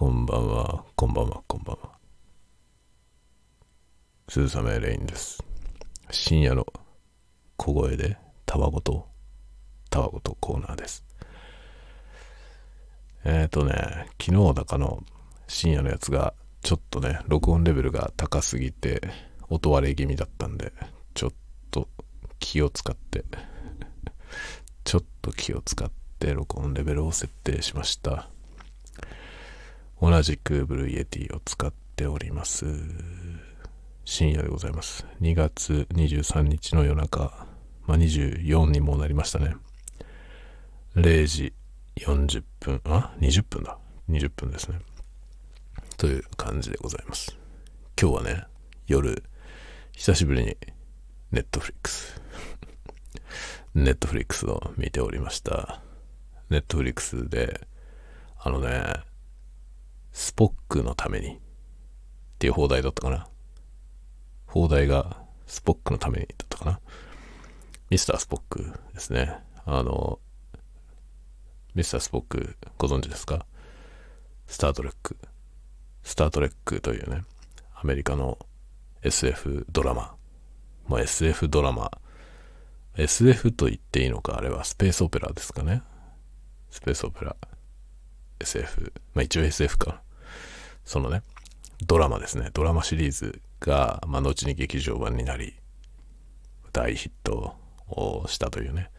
こんばんは、こんばんは、こんばんは。鈴雨レインです。深夜の小声でたわごと、たわごとコーナーです。えっ、ー、とね、昨日だかの深夜のやつが、ちょっとね、録音レベルが高すぎて、音割れ気味だったんで、ちょっと気を使って、ちょっと気を使って録音レベルを設定しました。同じく Blue Yeti を使っております。深夜でございます。2月23日の夜中、まあ、24にもなりましたね。0時40分、あ ?20 分だ。20分ですね。という感じでございます。今日はね、夜、久しぶりにネットフリックス。ネットフリックスを見ておりました。ネットフリックスで、あのね、スポックのためにっていう邦題だったかな。邦題がスポックのためにだったかな。ミスタースポックですね。あの、ミスタースポックご存知ですか？スタートレック。スタートレックというね、アメリカの SF ドラマ。まあ SF ドラマ。SF と言っていいのか、あれはスペースオペラですかね。スペースオペラ。SF。まあ一応 SF か。そのね、ドラマですね。ドラマシリーズが、まあ後に劇場版になり、大ヒットをしたというね。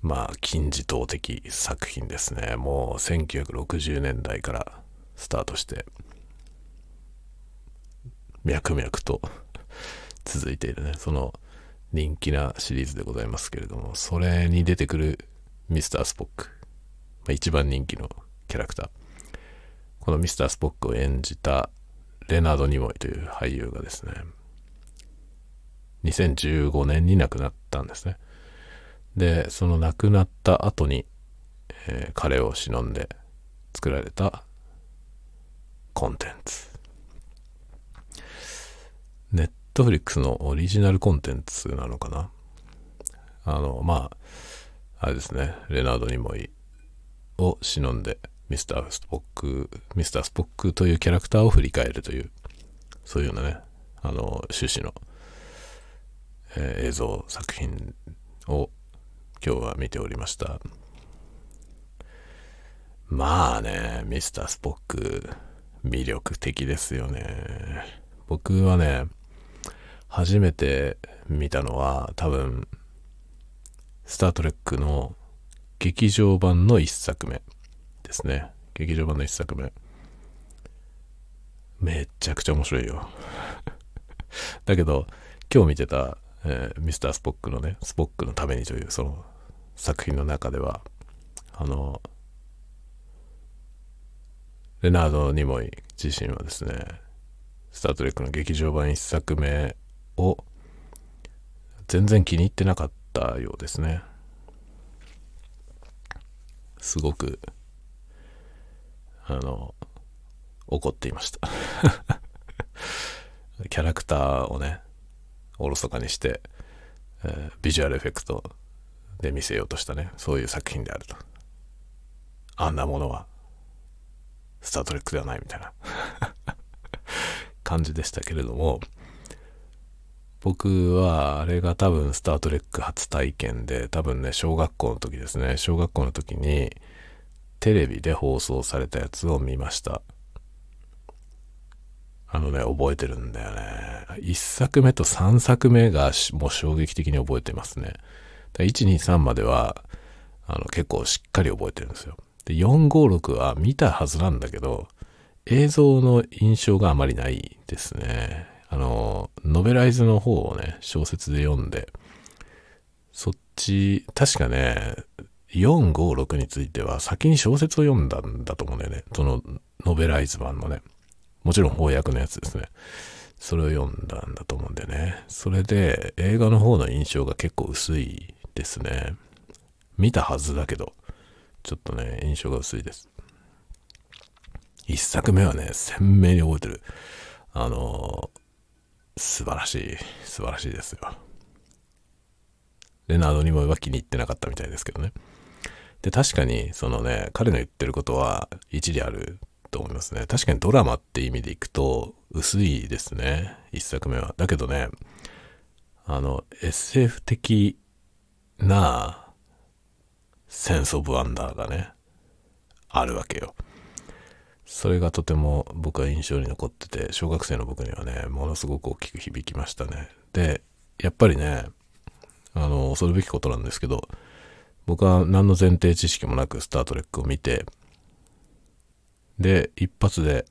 まあ金字塔的作品ですね。もう1960年代からスタートして、脈々と 続いているね。その人気なシリーズでございますけれども、それに出てくるミスタースポック。あ、一番人気のキャラクター。このミスタースポックを演じたレナード・ニモイという俳優がですね、2015年に亡くなったんですね。で、その亡くなった後に、えー、彼を忍んで作られたコンテンツ。ネットフリックスのオリジナルコンテンツなのかなあの、まあ、あれですね、レナード・ニモイを忍んでミスタースポック、ミスタースポックというキャラクターを振り返るという、そういうようなね、あの、趣旨の、えー、映像作品を今日は見ておりました。まあね、ミスタースポック、魅力的ですよね。僕はね、初めて見たのは多分、スタートレックの劇場版の一作目ですね。劇場版の一作目。めちゃくちゃ面白いよ。だけど、今日見てた、えー、ミスタースポックのね、スポックのためにというその作品の中では、あの、レナード・ニモイ自身はですね、スタートレックの劇場版一作目を全然気に入ってなかったようですね。すごく、あの、怒っていました。キャラクターをね、おろそかにして、えー、ビジュアルエフェクトで見せようとしたね、そういう作品であると。あんなものは、スタートレックではないみたいな 感じでしたけれども、僕はあれが多分スタートレック初体験で多分ね小学校の時ですね。小学校の時にテレビで放送されたやつを見ました。あのね覚えてるんだよね。1作目と3作目がもう衝撃的に覚えてますね。123まではあの結構しっかり覚えてるんですよ。で456は見たはずなんだけど映像の印象があまりないですね。あの、ノベライズの方をね、小説で読んで、そっち、確かね、4、5、6については先に小説を読んだんだと思うんだよね。そのノベライズ版のね。もちろん翻訳のやつですね。それを読んだんだと思うんだよね。それで映画の方の印象が結構薄いですね。見たはずだけど、ちょっとね、印象が薄いです。一作目はね、鮮明に覚えてる。あの、素晴らしい、素晴らしいですよ。レナードにもは気に入ってなかったみたいですけどね。で、確かに、そのね、彼の言ってることは一理あると思いますね。確かにドラマって意味でいくと薄いですね。一作目は。だけどね、あの、SF 的なセンスオブワンダーがね、あるわけよ。それがとても僕は印象に残ってて、小学生の僕にはね、ものすごく大きく響きましたね。で、やっぱりね、あの、恐るべきことなんですけど、僕は何の前提知識もなくスタートレックを見て、で、一発で、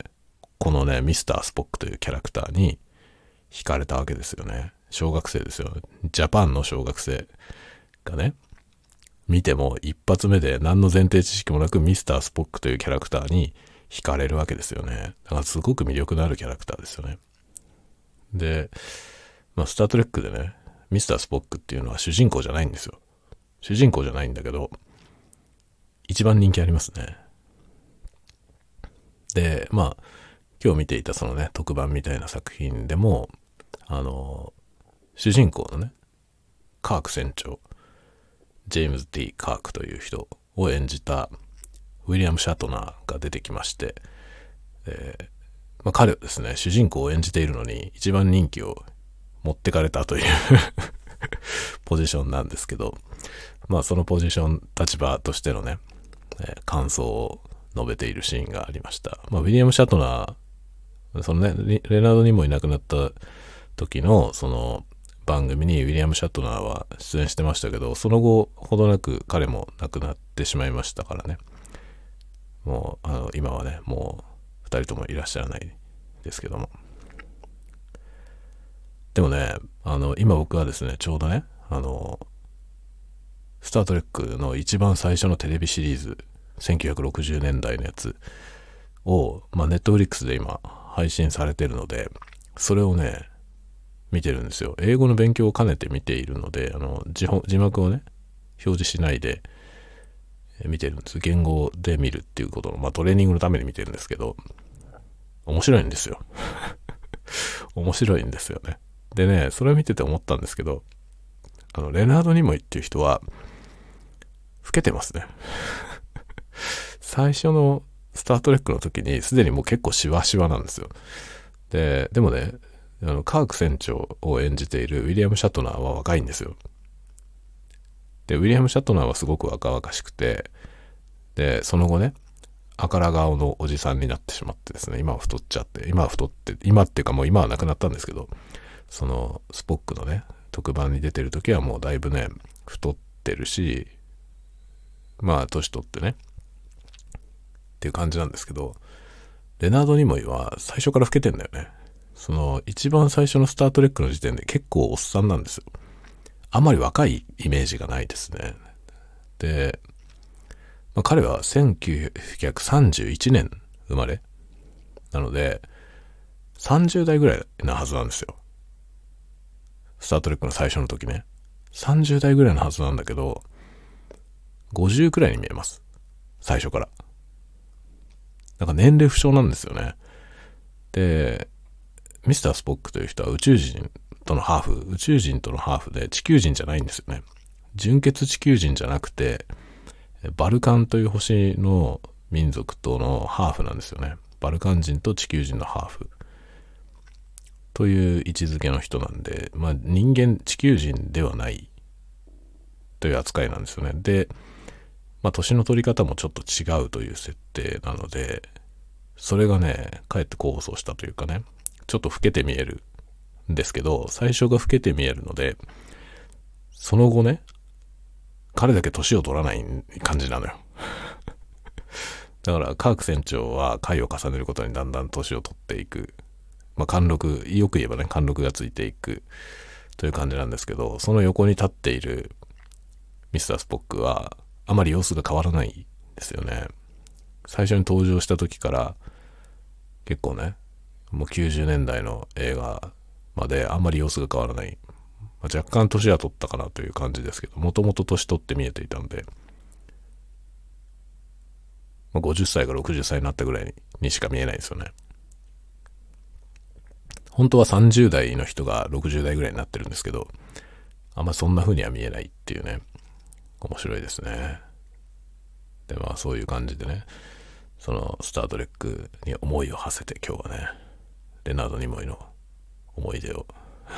このね、ミスター・スポックというキャラクターに惹かれたわけですよね。小学生ですよ。ジャパンの小学生がね、見ても一発目で何の前提知識もなくミスター・スポックというキャラクターに惹かれるわけですよね。だからすごく魅力のあるキャラクターですよね。で、まあ、スタートレックでね、ミスター・スポックっていうのは主人公じゃないんですよ。主人公じゃないんだけど、一番人気ありますね。で、まあ、今日見ていたそのね、特番みたいな作品でも、あの、主人公のね、カーク船長、ジェームズ・ T・ カークという人を演じたウィリアム・シャトナーが出てきまして、えー、まあ、彼はですね、主人公を演じているのに一番人気を持ってかれたという ポジションなんですけど、まあそのポジション、立場としてのね、えー、感想を述べているシーンがありました。まあ、ウィリアム・シャトナー、そのね、レナードにもいなくなった時の、その、番組にウィリアム・シャトナーは出演してましたけど、その後、ほどなく彼も亡くなってしまいましたからね。もう、あの、今はね、もう、二人ともいらっしゃらないですけども。でもね、あの、今僕はですね、ちょうどね、あの、スター・トレックの一番最初のテレビシリーズ、1960年代のやつを、まあ、ネットフリックスで今配信されてるので、それをね、見てるんですよ。英語の勉強を兼ねて見ているので、あの、字字幕をね、表示しないで見てるんです。言語で見るっていうことの、まあトレーニングのために見てるんですけど、面白いんですよ。面白いんですよね。でね、それを見てて思ったんですけど、あの、レナード・ニモイっていう人は、老けてますね。最初のスター・トレックの時にすでにもう結構シワシワなんですよ。で、でもね、あの、カーク船長を演じているウィリアム・シャトナーは若いんですよ。で、ウィリアム・シャトナーはすごく若々しくて、で、その後ね、赤ら顔のおじさんになってしまってですね、今は太っちゃって、今は太って、今っていうかもう今は亡くなったんですけど、そのスポックのね、特番に出てる時はもうだいぶね、太ってるし、まあ年取ってね、っていう感じなんですけど、レナード・ニモイは最初から老けてんだよね。その一番最初のスタートレックの時点で結構おっさんなんですよ。あんまり若いイメージがないですね。で、まあ、彼は1931年生まれなので、30代ぐらいなはずなんですよ。スタートレックの最初の時ね。30代ぐらいのはずなんだけど、50くらいに見えます。最初から。なんか年齢不詳なんですよね。で、ミスター・スポックという人は宇宙人とのハーフ、宇宙人とのハーフで地球人じゃないんですよね。純血地球人じゃなくて、バルカンという星の民族とのハーフなんですよね。バルカン人と地球人のハーフ。という位置づけの人なんで、まあ人間、地球人ではないという扱いなんですよね。で、まあ年の取り方もちょっと違うという設定なので、それがね、かえって功を奏したというかね、ちょっと老けて見えるんですけど、最初が老けて見えるので、その後ね、彼だけ年を取らない感じなのよ。だから、カーク船長は回を重ねることにだんだん年を取っていく。まあ、貫禄、よく言えばね、貫禄がついていくという感じなんですけど、その横に立っているミスター・スポックは、あまり様子が変わらないんですよね。最初に登場した時から結構ね、もう90年代の映画まであんまり様子が変わらない。まあ、若干年は取ったかなという感じですけど、もともと年取って見えていたんで、まあ、50歳から60歳になったぐらいにしか見えないですよね。本当は30代の人が60代ぐらいになってるんですけど、あんまそんな風には見えないっていうね。面白いですね。で、まあそういう感じでね、そのスタートレックに思いを馳せて今日はね、レナード・ニモイの思い出を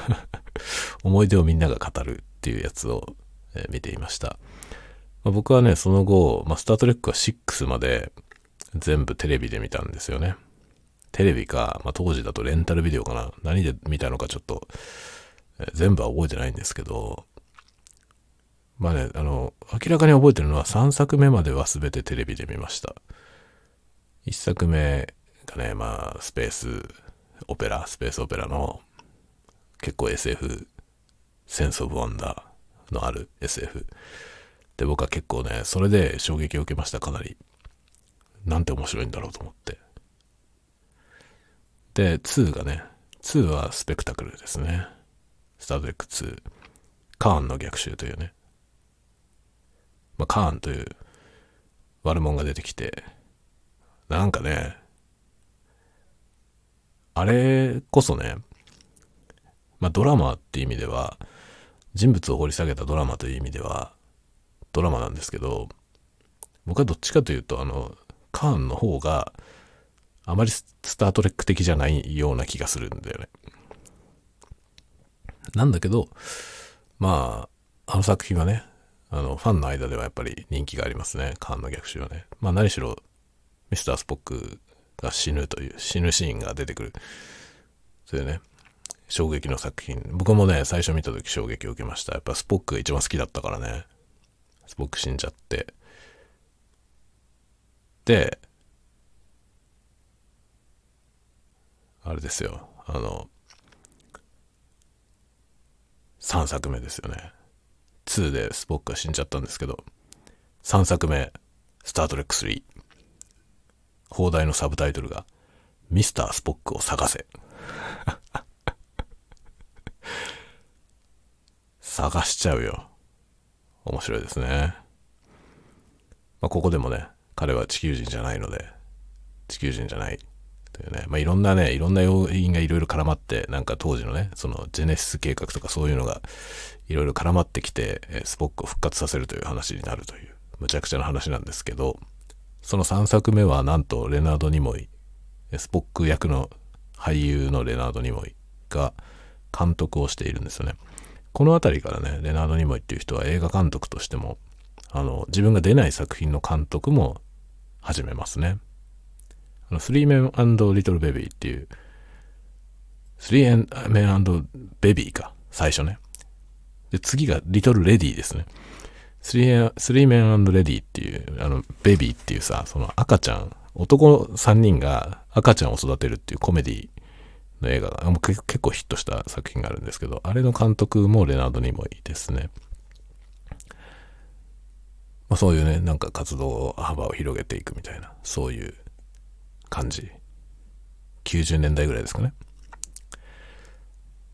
思い出をみんなが語るっていうやつを、え、見ていました。まあ、僕はね、その後、まあ、スタートレックは6まで全部テレビで見たんですよね。テレビか、まあ、当時だとレンタルビデオかな。何で見たのかちょっと、え、全部は覚えてないんですけど、まあね、あの、明らかに覚えてるのは3作目までは全てテレビで見ました。1作目がね、まあ、スペースオペラ、スペースオペラの結構 SF、センスオブワンダーのある SF。で、僕は結構ね、それで衝撃を受けました、かなり。なんて面白いんだろうと思って。で、2がね、2はスペクタクルですね。スタートレック2。カーンの逆襲というね。まあ、カーンという悪者が出てきて、なんかね、あれこそね、まあドラマっていう意味では、人物を掘り下げたドラマという意味では、ドラマなんですけど、僕はどっちかというと、あの、カーンの方が、あまりスタートレック的じゃないような気がするんだよね。なんだけど、まあ、あの作品はね、あの、ファンの間ではやっぱり人気がありますね。カーンの逆襲はね。まあ何しろ、ミスタースポックが死ぬという、死ぬシーンが出てくる。そういうね、衝撃の作品。僕もね、最初見た時衝撃を受けました。やっぱスポックが一番好きだったからね。スポック死んじゃって。で、あれですよ。あの、3作目ですよね。2でスポックが死んじゃったんですけど、3作目、スタートレック3。放題のサブタイトルが、ミスター・スポックを探せ。探しちゃうよ。面白いですね。まあ、ここでもね、彼は地球人じゃないので、地球人じゃない。というね、まあ、いろんなね、いろんな要因がいろいろ絡まって、なんか当時のね、そのジェネシス計画とかそういうのがいろいろ絡まってきて、スポックを復活させるという話になるという、むちゃくちゃな話なんですけど、その3作目はなんとレナード・ニモイ、スポック役の俳優のレナード・ニモイが監督をしているんですよね。この辺りからね、レナード・ニモイっていう人は映画監督としても、あの、自分が出ない作品の監督も始めますね。あの、スリーメンリトル・ベビーっていう、スリーメンベビーか、最初ね。で、次がリトル・レディーですね。スリースリーメンレディーっていう、あの、ベビーっていうさ、その赤ちゃん、男3人が赤ちゃんを育てるっていうコメディの映画が結構ヒットした作品があるんですけど、あれの監督もレナード・ニモイですね。まあ、そういうね、なんか活動幅を広げていくみたいな、そういう感じ。90年代ぐらいですかね。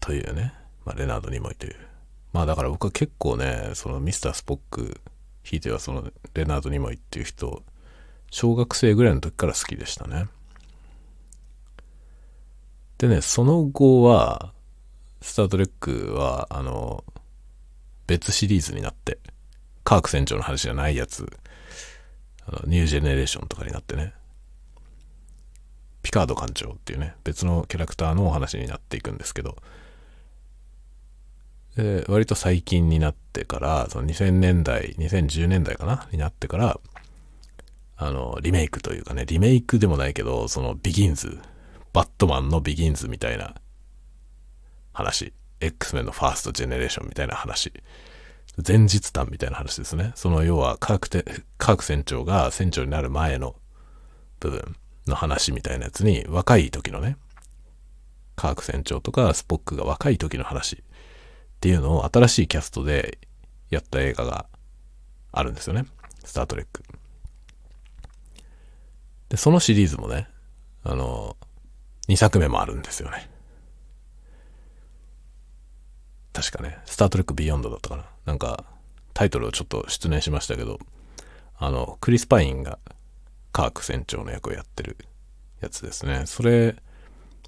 というね、まあ、レナード・ニモイというまあだから僕は結構ね、そのミスタースポック、ひいてはそのレナード・ニモイっていう人、小学生ぐらいの時から好きでしたね。でね、その後は、スタートレックは、あの、別シリーズになって、カーク船長の話じゃないやつ、あのニュージェネレーションとかになってね、ピカード艦長っていうね、別のキャラクターのお話になっていくんですけど、で、割と最近になってから、その2000年代、2010年代かなになってから、あの、リメイクというかね、リメイクでもないけど、そのビギンズ、バットマンのビギンズみたいな話、X メンのファーストジェネレーションみたいな話、前日談みたいな話ですね。その要は科学て、科学船長が船長になる前の部分の話みたいなやつに、若い時のね、科学船長とかスポックが若い時の話っていうのを新しいキャストでやった映画があるんですよね。スタートレック。で、そのシリーズもね、あの、2作目もあるんですよね。確かね、スタートレックビヨンドだったかな。なんか、タイトルをちょっと失念しましたけど、あの、クリス・パインがカーク船長の役をやってるやつですね。それ、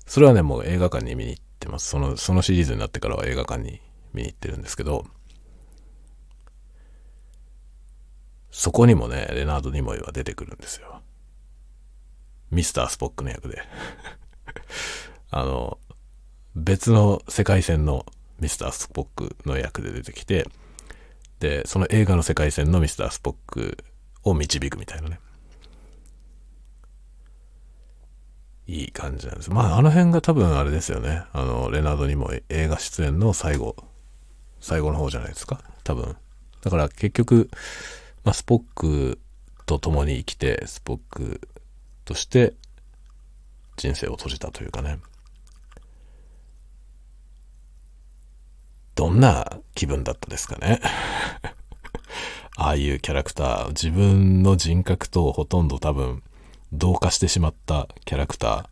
それはね、もう映画館に見に行ってます。その、そのシリーズになってからは映画館に見に行ってるんですけど、そこにもね、レナード・ニモイは出てくるんですよ。ミスター・スポックの役で。あの、別の世界線のミスター・スポックの役で出てきて、で、その映画の世界線のミスター・スポックを導くみたいなね。いい感じなんです。まあ、あの辺が多分あれですよね。あの、レナードにも映画出演の最後、最後の方じゃないですか。多分。だから結局、まあ、スポックと共に生きて、スポックとして人生を閉じたというかね。どんな気分だったですかね。ああいうキャラクター、自分の人格とほとんど多分同化してしまったキャラクタ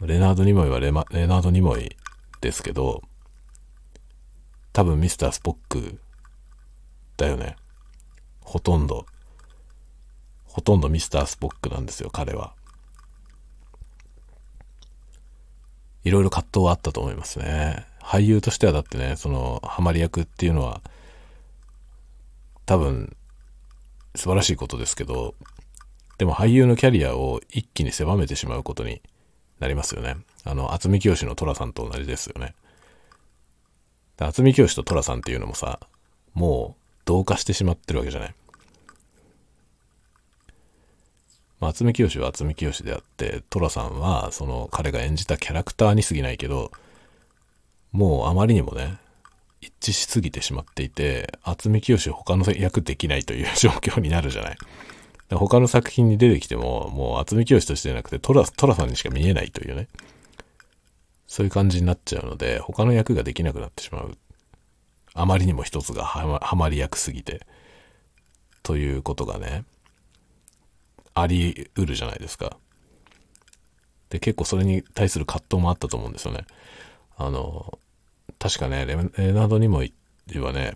ー。レナード・ニモイはレマレナード・ニモイですけど、多分ミスター・スポックだよね。ほとんど。ほとんどミスター・スポックなんですよ、彼は。いろいろ葛藤はあったと思いますね。俳優としてはだってね、その、ハマり役っていうのは、多分、素晴らしいことですけど、でも俳優のキャリアを一気に狭めてしまうことになりますよね。あの、渥美清の寅さんと同じですよね。渥美清と寅さんっていうのもさ、もう同化してしまってるわけじゃない。まあ、渥美清は渥美清であって、寅さんは、その彼が演じたキャラクターに過ぎないけど、もうあまりにもね、一致しすぎてしまっていて、渥美清他の役できないという 状況になるじゃない。他の作品に出てきても、もう渥美清としてじゃなくて、トラ、トラさんにしか見えないというね。そういう感じになっちゃうので、他の役ができなくなってしまう。あまりにも一つがはまり役すぎて。ということがね、あり得るじゃないですか。で、結構それに対する葛藤もあったと思うんですよね。あの、確かね、レナードにも言はね、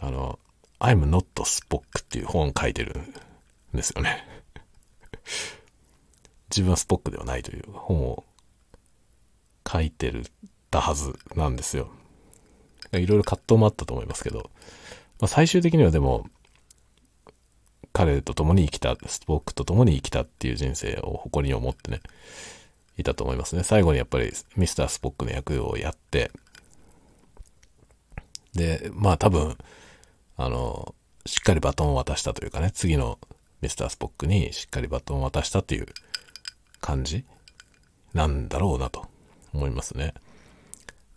あの、I'm not Spock っていう本を書いてるんですよね。自分はスポックではないという本を書いてるたはずなんですよ。いろいろ葛藤もあったと思いますけど、まあ、最終的にはでも、彼と共に生きた、スポックと共に生きたっていう人生を誇りに思ってね、いたと思いますね。最後にやっぱりミスタースポックの役をやって、で、まあ多分、あの、しっかりバトンを渡したというかね、次のミスタースポックにしっかりバトンを渡したっていう感じなんだろうなと思いますね。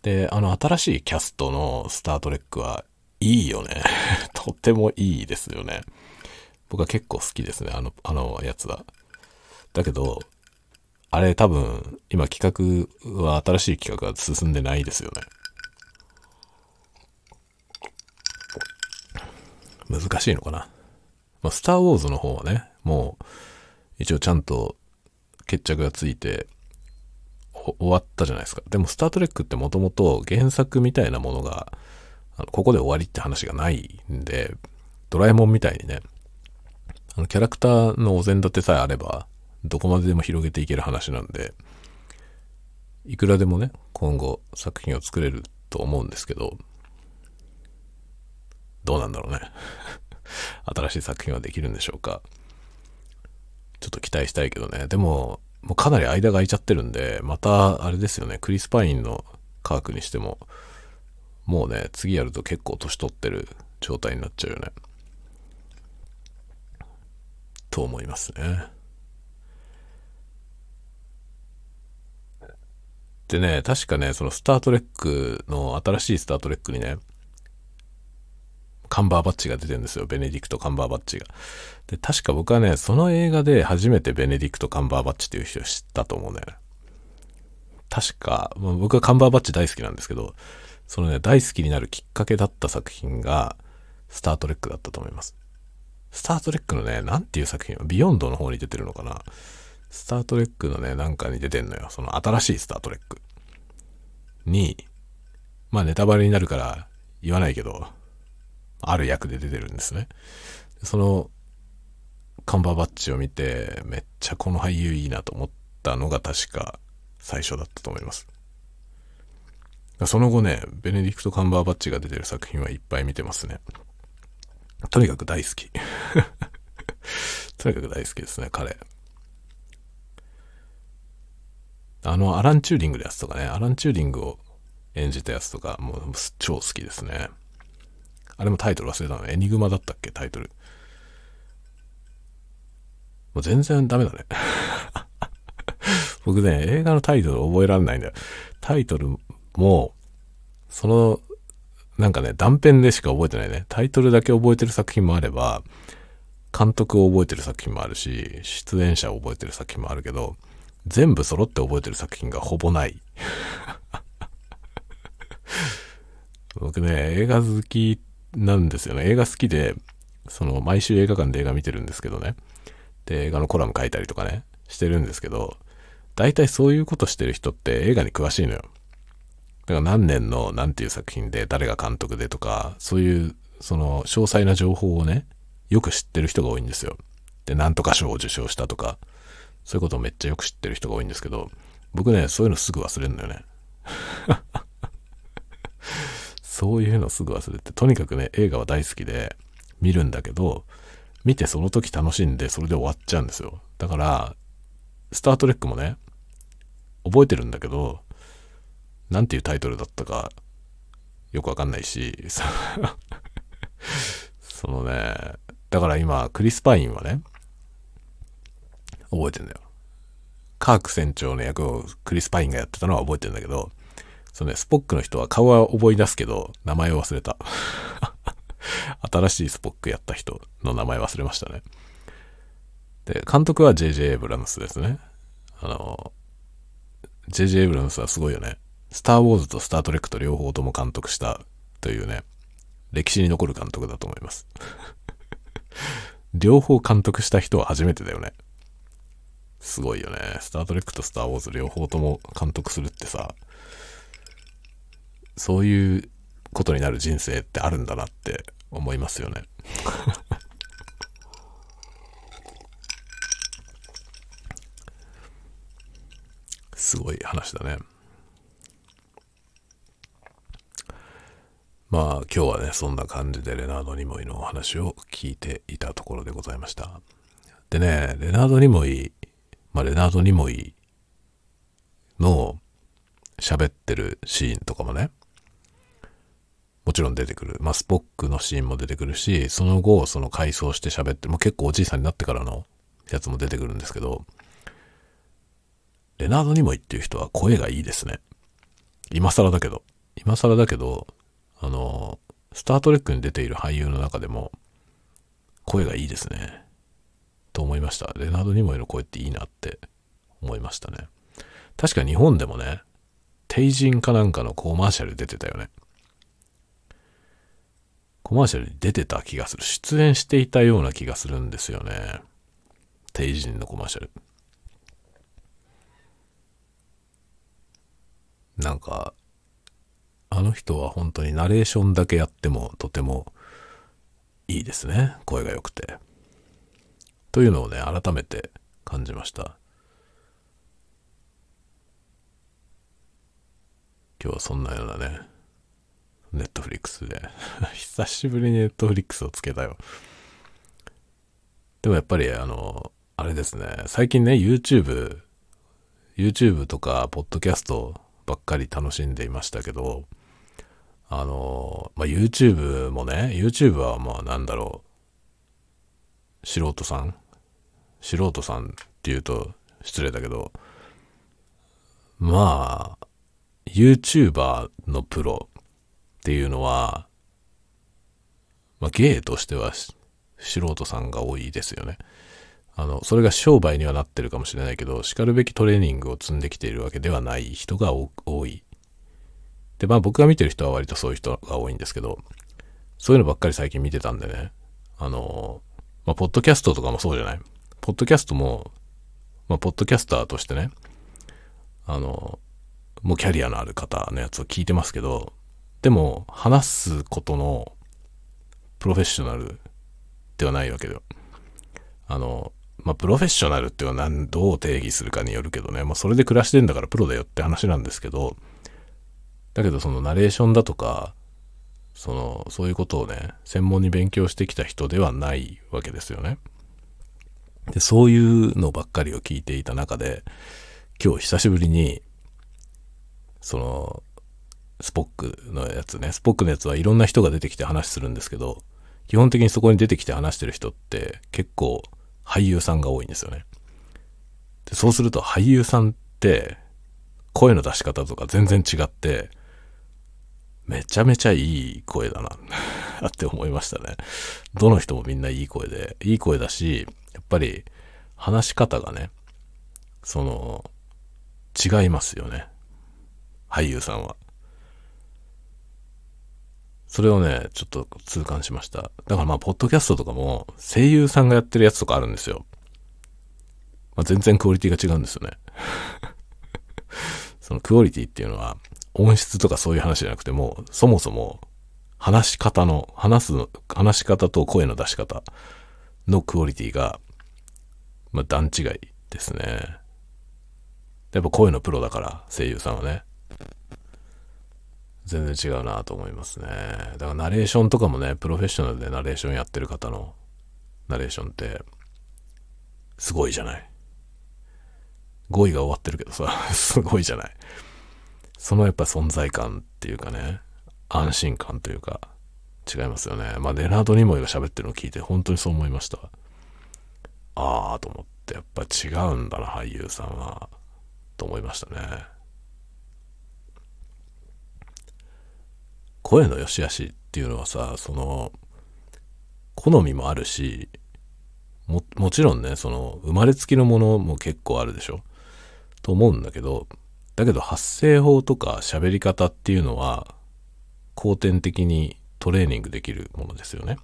で、あの新しいキャストのスタートレックはいいよね。とてもいいですよね。僕は結構好きですね、あの、あのやつは。だけど、あれ多分、今企画は新しい企画が進んでないですよね。難しいのかな。まあ、スターウォーズの方はね、もう、一応ちゃんと決着がついて、終わったじゃないですか。でも、スタートレックってもともと原作みたいなものが、あのここで終わりって話がないんで、ドラえもんみたいにね、あの、キャラクターのお膳立てさえあれば、どこまででも広げていける話なんで、いくらでもね、今後作品を作れると思うんですけど、どうなんだろうね。新しい作品はできるんでしょうか。ちょっと期待したいけどね。でも、もうかなり間が空いちゃってるんで、また、あれですよね、クリス・パインの科学にしても、もうね、次やると結構年取ってる状態になっちゃうよね。と思いますね。でね、確かね、そのスタートレックの新しいスタートレックにね、カンバーバッチが出てるんですよ。ベネディクト・カンバーバッチが。で、確か僕はね、その映画で初めてベネディクト・カンバーバッチっていう人を知ったと思うね。確か、もう僕はカンバーバッチ大好きなんですけど、そのね、大好きになるきっかけだった作品が、スタートレックだったと思います。スタートレックのね、なんていう作品ビヨンドの方に出てるのかなスタートレックのね、なんかに出てんのよ。その新しいスタートレック。に、まあネタバレになるから言わないけど、ある役で出てるんですね。そのカンバーバッジを見て、めっちゃこの俳優いいなと思ったのが確か最初だったと思います。その後ね、ベネディクト・カンバーバッチが出てる作品はいっぱい見てますね。とにかく大好き。とにかく大好きですね、彼。あの、アラン・チューリングのやつとかね、アラン・チューリングを演じたやつとか、もう超好きですね。あれもタイトル忘れたの。エニグマだったっけ？タイトル。もう全然ダメだね。僕ね、映画のタイトル覚えられないんだよ。タイトルも、その、なんかね、断片でしか覚えてないね。タイトルだけ覚えてる作品もあれば、監督を覚えてる作品もあるし、出演者を覚えてる作品もあるけど、全部揃って覚えてる作品がほぼない。僕ね、映画好きなんですよね。映画好きで、その、毎週映画館で映画見てるんですけどね。で、映画のコラム書いたりとかね、してるんですけど、大体そういうことしてる人って映画に詳しいのよ。だから何年の何ていう作品で誰が監督でとか、そういうその詳細な情報をね、よく知ってる人が多いんですよ。で、なんとか賞を受賞したとか、そういうことをめっちゃよく知ってる人が多いんですけど、僕ね、そういうのすぐ忘れるのよね。そういうのすぐ忘れて、とにかくね、映画は大好きで見るんだけど、見てその時楽しんで、それで終わっちゃうんですよ。だから、スタートレックもね、覚えてるんだけど、なんていうタイトルだったか、よくわかんないし、そのね、だから今、クリス・パインはね、覚えてんだよ。カーク船長の役をクリス・パインがやってたのは覚えてんだけど、そうね、スポックの人は顔は覚え出すけど、名前を忘れた。新しいスポックやった人の名前忘れましたね。で、監督は JJ エブラムスですね。あの、JJ エブラムスはすごいよね。スター・ウォーズとスター・トレックと両方とも監督したというね、歴史に残る監督だと思います。両方監督した人は初めてだよね。すごいよね。スター・トレックとスター・ウォーズ両方とも監督するってさ、そういうことになる人生ってあるんだなって思いますよね。すごい話だね。まあ今日はね、そんな感じでレナード・ニモイのお話を聞いていたところでございました。でね、レナード・ニモイ、まあレナード・ニモイの喋ってるシーンとかもね、もちろん出てくる。まあ、スポックのシーンも出てくるし、その後、その回想して喋って、もう結構おじいさんになってからのやつも出てくるんですけど、レナード・ニモイっていう人は声がいいですね。今更だけど。今更だけど、あの、スタートレックに出ている俳優の中でも、声がいいですね。と思いました。レナード・ニモイの声っていいなって思いましたね。確か日本でもね、帝人かなんかのコマーシャル出てたよね。コマーシャル出てた気がする。出演していたような気がするんですよね。定人のコマーシャル。なんか、あの人は本当にナレーションだけやってもとてもいいですね。声が良くて。というのをね、改めて感じました。今日はそんなようなね、ネットフリックスで 久しぶりにネットフリックスをつけたよ。でもやっぱりあの、あれですね、最近ね、YouTube、YouTube とか、ポッドキャストばっかり楽しんでいましたけど、あの、まあ、YouTube もね、YouTube はまあなんだろう、素人さん？素人さんって言うと失礼だけど、まあ、YouTuber のプロっていうのは、まあ、芸としては素人さんが多いですよね。あの、それが商売にはなってるかもしれないけど、叱るべきトレーニングを積んできているわけではない人が多い。で、まあ僕が見てる人は割とそういう人が多いんですけど、そういうのばっかり最近見てたんでね。あの、まあ、ポッドキャストとかもそうじゃない？ポッドキャストも、まあ、ポッドキャスターとしてね、あの、もうキャリアのある方のやつを聞いてますけど、でも、話すことのプロフェッショナルではないわけだよ。あの、まあ、プロフェッショナルっていうのは何、どう定義するかによるけどね、まあ、それで暮らしてんだからプロだよって話なんですけど、だけどそのナレーションだとか、そのそういうことをね専門に勉強してきた人ではないわけですよね。でそういうのばっかりを聞いていた中で今日久しぶりにそのスポックのやつねスポックのやつはいろんな人が出てきて話するんですけど基本的にそこに出てきて話してる人って結構俳優さんが多いんですよね。でそうすると俳優さんって声の出し方とか全然違ってめちゃめちゃいい声だな って思いましたね。どの人もみんないい声で、いい声だし、やっぱり話し方がね、その、違いますよね。俳優さんは。それをね、ちょっと痛感しました。だからまあ、ポッドキャストとかも声優さんがやってるやつとかあるんですよ。まあ、全然クオリティが違うんですよね。そのクオリティっていうのは、音質とかそういう話じゃなくても、そもそも話し方の、話す、話し方と声の出し方のクオリティが、まあ段違いですね。やっぱ声のプロだから、声優さんはね。全然違うなと思いますね。だからナレーションとかもね、プロフェッショナルでナレーションやってる方のナレーションって、すごいじゃない。語彙が終わってるけどさ、すごいじゃない。そのやっぱ存在感っていうかね、安心感というか、違いますよね。まあ、レナード・ニモイが喋ってるのを聞いて、本当にそう思いました。ああ、と思って、やっぱ違うんだな、俳優さんは。と思いましたね。声の良し悪しっていうのはさ、その、好みもあるし、も、もちろんね、その、生まれつきのものも結構あるでしょと思うんだけど、だけど発声法とか喋り方っていうのは後天的にトレーニングできるものですよね。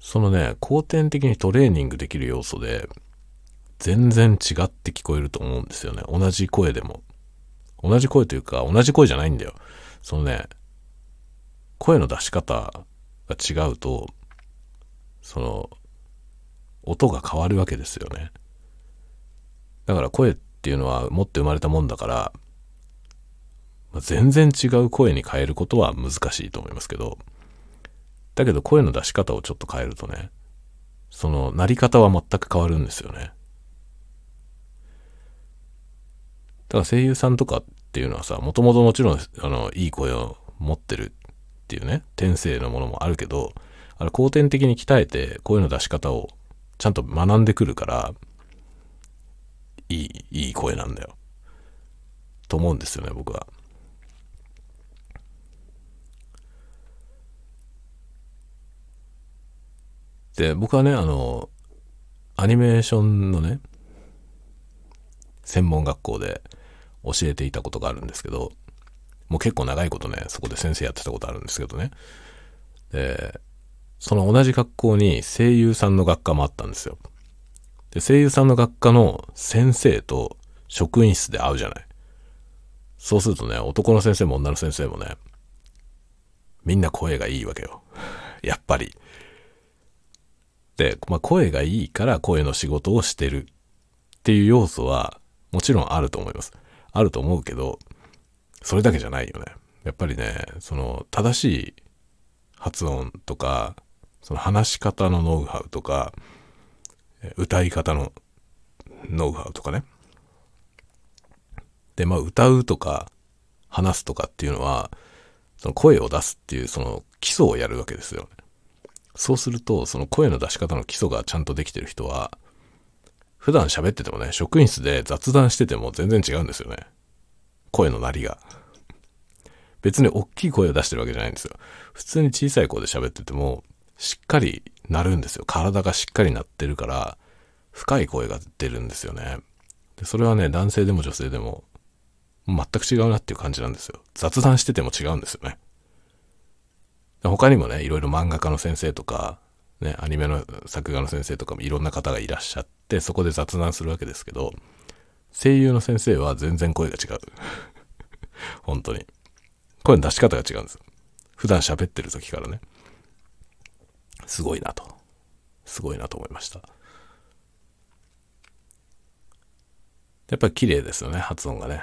そのね、後天的にトレーニングできる要素で全然違って聞こえると思うんですよね。同じ声でも。同じ声というか同じ声じゃないんだよ。そのね、声の出し方が違うと、その、音が変わるわけですよね。だから声っっていうのは持って生まれたもんだから、まあ、全然違う声に変えることは難しいと思いますけど、だけど声の出し方をちょっと変えるとね、そのなり方は全く変わるんですよね。だから声優さんとかっていうのはさ、もともともちろん、あの、いい声を持ってるっていうね、天性のものもあるけど、あれ後天的に鍛えて声の出し方をちゃんと学んでくるから、いい、いい声なんだよ。と思うんですよね、僕は。で、僕はね、あの、アニメーションのね、専門学校で教えていたことがあるんですけど、もう結構長いことね、そこで先生やってたことあるんですけどね。で、その同じ学校に声優さんの学科もあったんですよ。で、声優さんの学科の先生と職員室で会うじゃない。そうするとね、男の先生も女の先生もね、みんな声がいいわけよ。やっぱり。で、まあ、声がいいから声の仕事をしてるっていう要素はもちろんあると思います。あると思うけど、それだけじゃないよね。やっぱりね、その正しい発音とか、その話し方のノウハウとか、歌い方のノウハウとかね。で、まあ歌うとか話すとかっていうのは、その声を出すっていうその基礎をやるわけですよね。そうすると、その声の出し方の基礎がちゃんとできてる人は、普段喋っててもね、職員室で雑談してても全然違うんですよね。声の鳴りが。別に大きい声を出してるわけじゃないんですよ。普通に小さい声で喋ってても、しっかり鳴るんですよ。体がしっかり鳴ってるから、深い声が出るんですよね。で、それはね、男性でも女性でも、全く違うなっていう感じなんですよ。雑談してても違うんですよね。他にもね、いろいろ漫画家の先生とか、ね、アニメの作画の先生とかもいろんな方がいらっしゃって、そこで雑談するわけですけど、声優の先生は全然声が違う。本当に。声の出し方が違うんですよ。普段喋ってる時からね。すごいなと。すごいなと思いました。やっぱり綺麗ですよね、発音がね。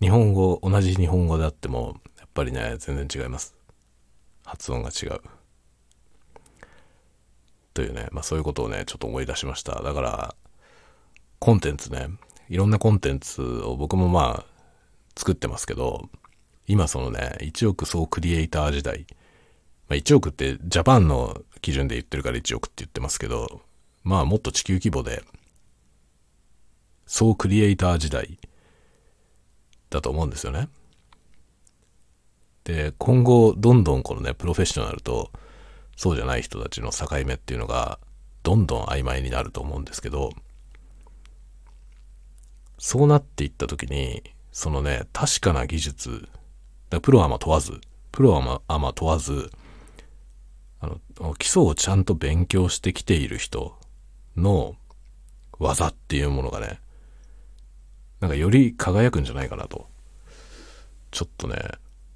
日本語、同じ日本語であっても、やっぱりね、全然違います。発音が違う。というね、まあそういうことをね、ちょっと思い出しました。だから、コンテンツね、いろんなコンテンツを僕もまあ作ってますけど、今そのね、1億総クリエイター時代、まあ、1億ってジャパンの基準で言ってるから1億って言ってますけど、まあもっと地球規模で、総クリエイター時代だと思うんですよね。で、今後どんどんこのね、プロフェッショナルとそうじゃない人たちの境目っていうのがどんどん曖昧になると思うんですけど、そうなっていった時に、そのね、確かな技術、プロアマ問わず、プロアマアマ問わず、あの、基礎をちゃんと勉強してきている人の技っていうものがね、なんかより輝くんじゃないかなと、ちょっとね、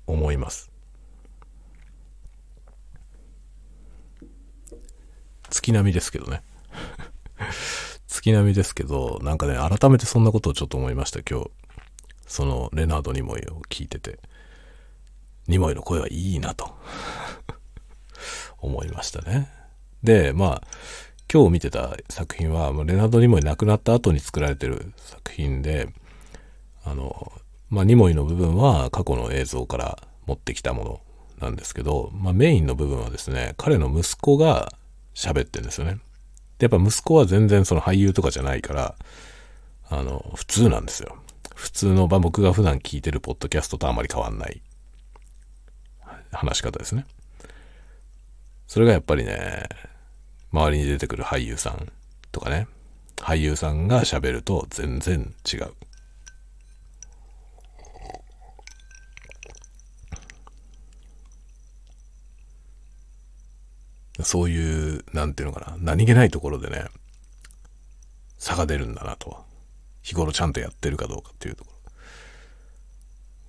思います。月並みですけどね。月並みですけど、なんかね、改めてそんなことをちょっと思いました、今日。その、レナード・ニモイを聞いてて。ニモイの声はいいなと思いましたね。で、まあ、今日見てた作品は、レナード・ニモイ亡くなった後に作られてる作品で、あの、まあ、ニモイの部分は過去の映像から持ってきたものなんですけど、まあ、メインの部分はですね、彼の息子が喋ってるんですよね。で、やっぱ息子は全然その俳優とかじゃないから、あの、普通なんですよ。普通の、まあ、僕が普段聞いてるポッドキャストとあまり変わんない話し方ですね。それがやっぱりね、周りに出てくる俳優さんとかね、俳優さんが喋ると全然違う。そういう、なんていうのかな、何気ないところでね、差が出るんだなと。日頃ちゃんとやってるかどうかっていうとこ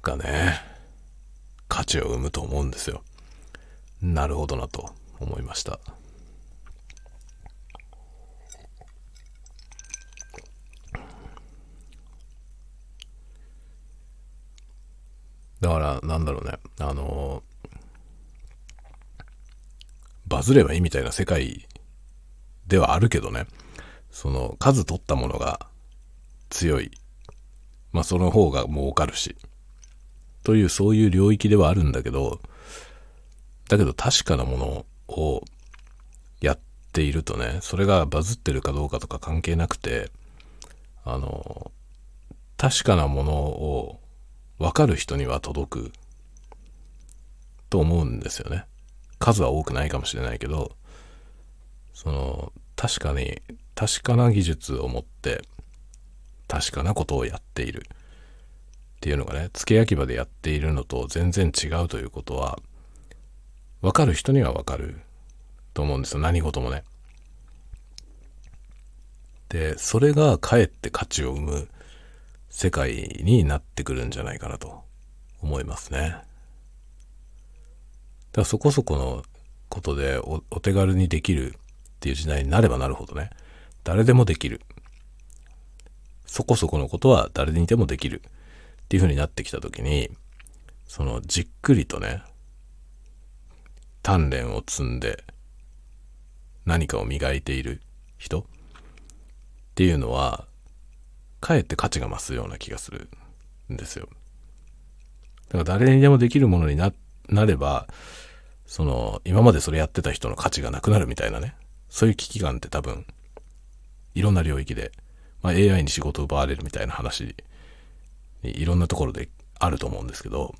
ろがね、価値を生むと思うんですよ。なるほどなと思いました。だから、なんだろうね。あのバズればいいみたいな世界ではあるけどね。その、数取ったものが強い。まあ、その方が儲かるし。という、そういう領域ではあるんだけど、だけど確かなものをやっているとね、それがバズってるかどうかとか関係なくて、あの、確かなものを分かる人には届くと思うんですよね。数は多くないかもしれないけど、その、確かに、確かな技術を持って、確かなことをやっているっていうのがね、付け焼き場でやっているのと全然違うということは、わかる人にはわかると思うんですよ。何事もね。で、それがかえって価値を生む世界になってくるんじゃないかなと思いますね。だからそこそこのことでお手軽にできるっていう時代になればなるほどね、誰でもできる。そこそこのことは誰にでもできるっていう風になってきた時に、そのじっくりとね、鍛錬を積んで何かを磨いている人っていうのは、かえって価値が増すような気がするんですよ。だから誰にでもできるものにななれば、その、今までそれやってた人の価値がなくなるみたいなね。そういう危機感って多分、いろんな領域でまあ、AI に仕事を奪われるみたいな話、いろんなところであると思うんですけど、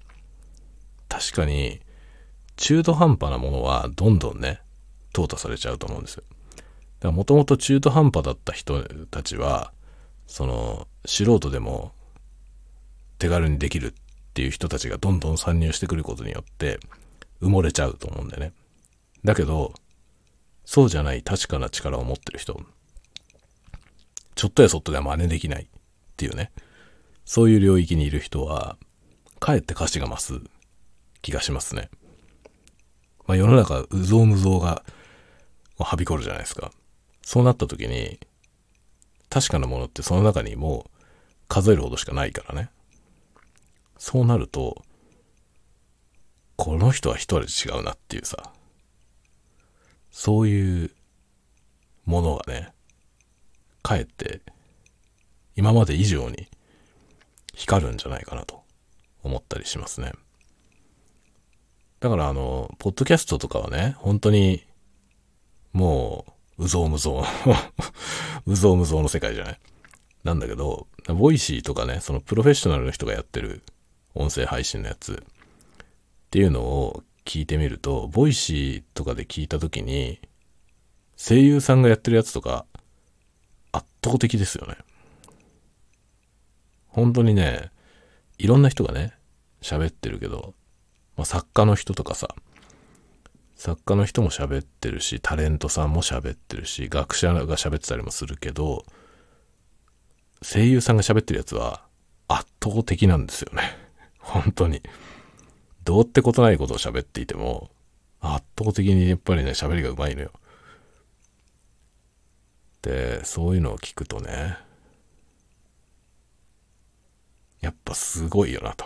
確かに、中途半端なものはどんどんね、淘汰されちゃうと思うんですよ。だからもともと中途半端だった人たちは、その、素人でも手軽にできるっていう人たちがどんどん参入してくることによって埋もれちゃうと思うんだよね。だけど、そうじゃない確かな力を持ってる人、ちょっとやそっとでは真似できないっていうね、そういう領域にいる人は、かえって価値が増す気がしますね。まあ世の中、うぞうむぞうがはびこるじゃないですか。そうなった時に、確かなものってその中にもう数えるほどしかないからね。そうなると、この人は一人違うなっていうさ、そういうものがね、かえって今まで以上に光るんじゃないかなと思ったりしますね。だからあの、ポッドキャストとかはね、本当にもう、うぞうむぞう、うぞうむぞうの世界じゃない？なんだけど、 Voicy とかね、そのプロフェッショナルの人がやってる音声配信のやつっていうのを聞いてみると、 Voicy とかで聞いた時に、声優さんがやってるやつとか、圧倒的ですよね。本当にね、いろんな人がね、喋ってるけど、まあ、作家の人とかさ、作家の人も喋ってるし、タレントさんも喋ってるし、学者が喋ってたりもするけど、声優さんが喋ってるやつは圧倒的なんですよね。本当に。どうってことないことを喋っていても、圧倒的にやっぱりね、喋りがうまいのよ。で、そういうのを聞くとね、やっぱすごいよなと。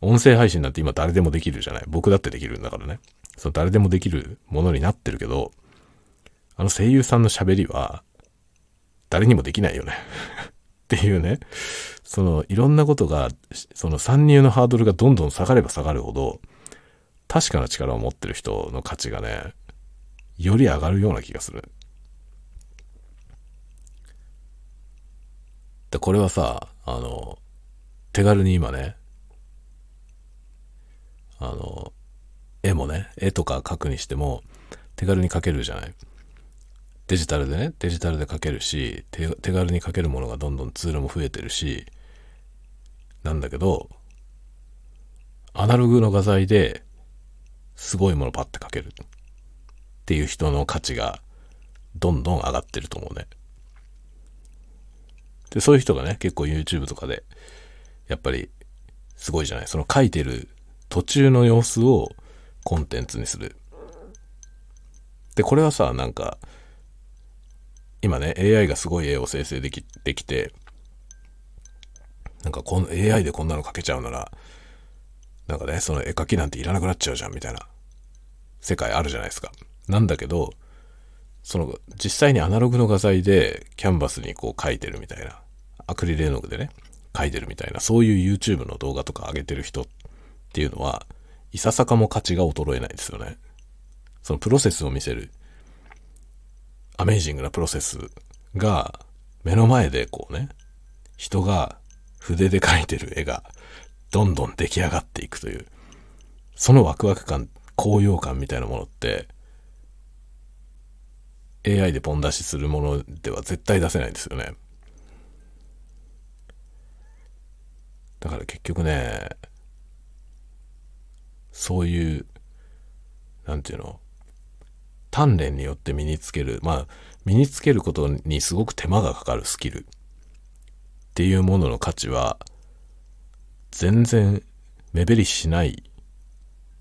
音声配信なんて今誰でもできるじゃない。僕だってできるんだからね。その誰でもできるものになってるけど、あの声優さんの喋りは、誰にもできないよね っていうね。その、いろんなことが、その参入のハードルがどんどん下がれば下がるほど、確かな力を持ってる人の価値がね、より上がるような気がする。で、これはさ、あの、手軽に今ね、あの、絵もね、絵とか描くにしても、手軽に描けるじゃない。デジタルでね、デジタルで描けるし、手軽に描けるものがどんどんツールも増えてるし、なんだけど、アナログの画材ですごいものパッて描けるっていう人の価値がどんどん上がってると思うね。で、そういう人がね、結構 YouTube とかで、やっぱりすごいじゃないその描いてる途中の様子をコンテンツにする。で、これはさ、なんか、今ね、AI がすごい絵を生成でき、できて、なんかこの AI でこんなの描けちゃうなら、なんかね、その絵描きなんていらなくなっちゃうじゃん、みたいな世界あるじゃないですか。なんだけど、その実際にアナログの画材でキャンバスにこう描いてるみたいな、アクリル絵の具でね、描いてるみたいな、そういう YouTube の動画とか上げてる人っていうのは、いささかも価値が衰えないですよね。そのプロセスを見せる、アメージングなプロセスが目の前でこうね、人が筆で描いてる絵がどんどん出来上がっていくという、そのワクワク感、高揚感みたいなものって、AI でポン出しするものでは絶対出せないですよね。だから結局ね、そういう、なんていうの、鍛錬によって身につける、まあ、身につけることにすごく手間がかかるスキルっていうものの価値は、全然目減りしない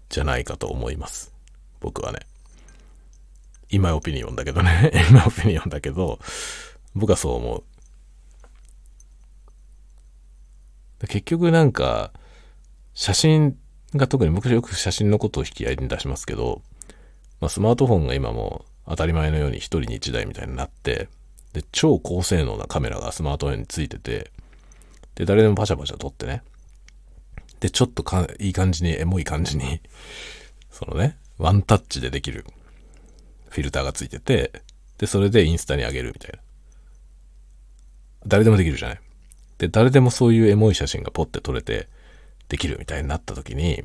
じゃないかと思います。僕はね。今オピニオンだけどね。今オピニオンだけど、僕はそう思う。結局なんか、写真が特に僕よく写真のことを引き合いに出しますけど、まあ、スマートフォンが今も当たり前のように一人に一台みたいになって、で、超高性能なカメラがスマートフォンについてて、で、誰でもパシャパシャ撮ってね。で、ちょっとかいい感じに、エモい感じに、そのね、ワンタッチでできるフィルターがついてて、で、それでインスタに上げるみたいな。誰でもできるじゃない。で、誰でもそういうエモい写真がポッて撮れて、できるみたいになった時に、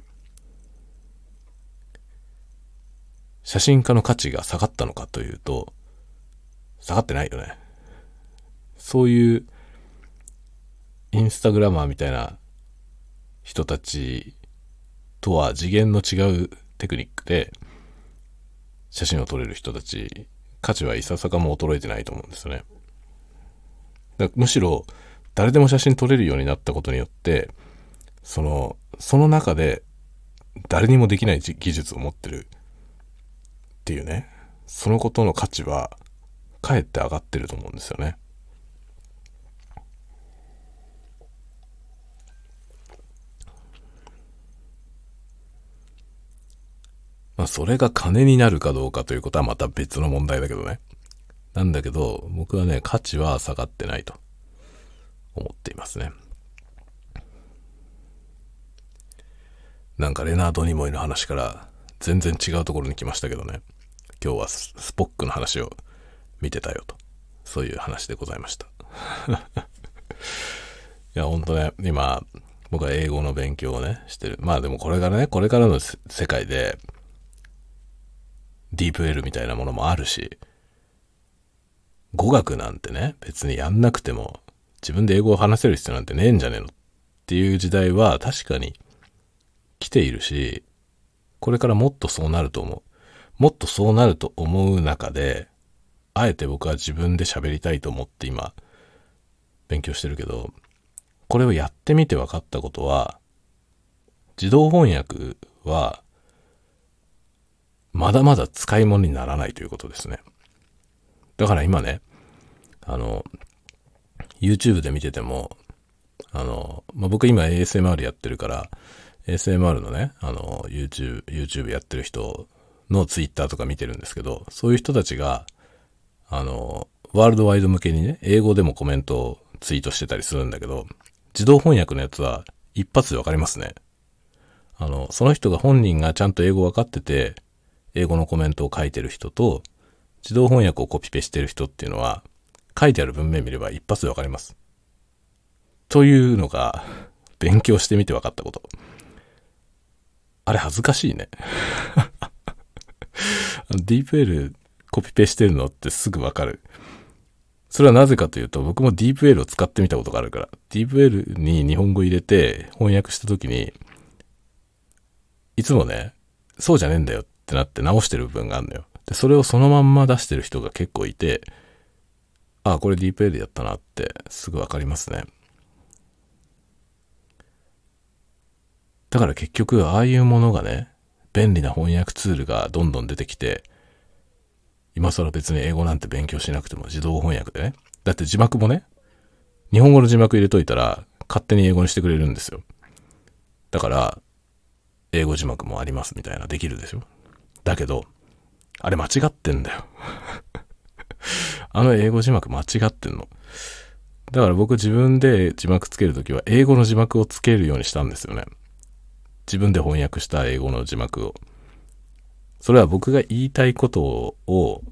写真家の価値が下がったのかというと、下がってないよね。そういうインスタグラマーみたいな人たちとは次元の違うテクニックで写真を撮れる人たち価値はいささかも衰えてないと思うんですよね。むしろ誰でも写真撮れるようになったことによって、その、その中で誰にもできない技術を持ってるっていうね、そのことの価値は、かえって上がってると思うんですよね。まあ、それが金になるかどうかということはまた別の問題だけどね。なんだけど、僕はね、価値は下がってないと。思っていますね。なんかレナード・ニモイの話から全然違うところに来ましたけどね。今日はスポックの話を見てたよと。そういう話でございました。いや、ほんとね、今、僕は英語の勉強をね、してる。まあでもこれからね、これからの世界で、ディープ L みたいなものもあるし、語学なんてね、別にやんなくても、自分で英語を話せる必要なんてねえんじゃねえのっていう時代は確かに来ているし、これからもっとそうなると思う。もっとそうなると思う中で、あえて僕は自分で喋りたいと思って今、勉強してるけど、これをやってみて分かったことは、自動翻訳は、まだまだ使い物にならないということですね。だから今ね、あの、YouTube で見てても、あの、まあ、僕今 ASMR やってるから、ASMR のね、あの、YouTube、YouTube やってる人の Twitter とか見てるんですけど、そういう人たちが、あの、ワールドワイド向けにね、英語でもコメントをツイートしてたりするんだけど、自動翻訳のやつは一発でわかりますね。あの、その人が本人がちゃんと英語わかってて、英語のコメントを書いてる人と、自動翻訳をコピペしてる人っていうのは、書いてある文面見れば一発でわかります。というのが、勉強してみて分かったこと。あれ恥ずかしいね。ディープ L コピペしてるのってすぐわかる。それはなぜかというと、僕も DeepL を使ってみたことがあるから、DeepL に日本語入れて翻訳した時に、いつもね、そうじゃねえんだよってなって直してる部分があるのよ。で、それをそのまんま出してる人が結構いて、あ、これ DeepL やったなってすぐわかりますね。だから結局、ああいうものがね、便利な翻訳ツールがどんどん出てきて、今更別に英語なんて勉強しなくても自動翻訳でね。だって字幕もね、日本語の字幕入れといたら勝手に英語にしてくれるんですよ。だから、英語字幕もありますみたいなできるでしょ。だけど、あれ間違ってんだよ。あの英語字幕間違ってんの。だから僕自分で字幕つけるときは英語の字幕をつけるようにしたんですよね。自分で翻訳した英語の字幕を。それは僕が言いたいことを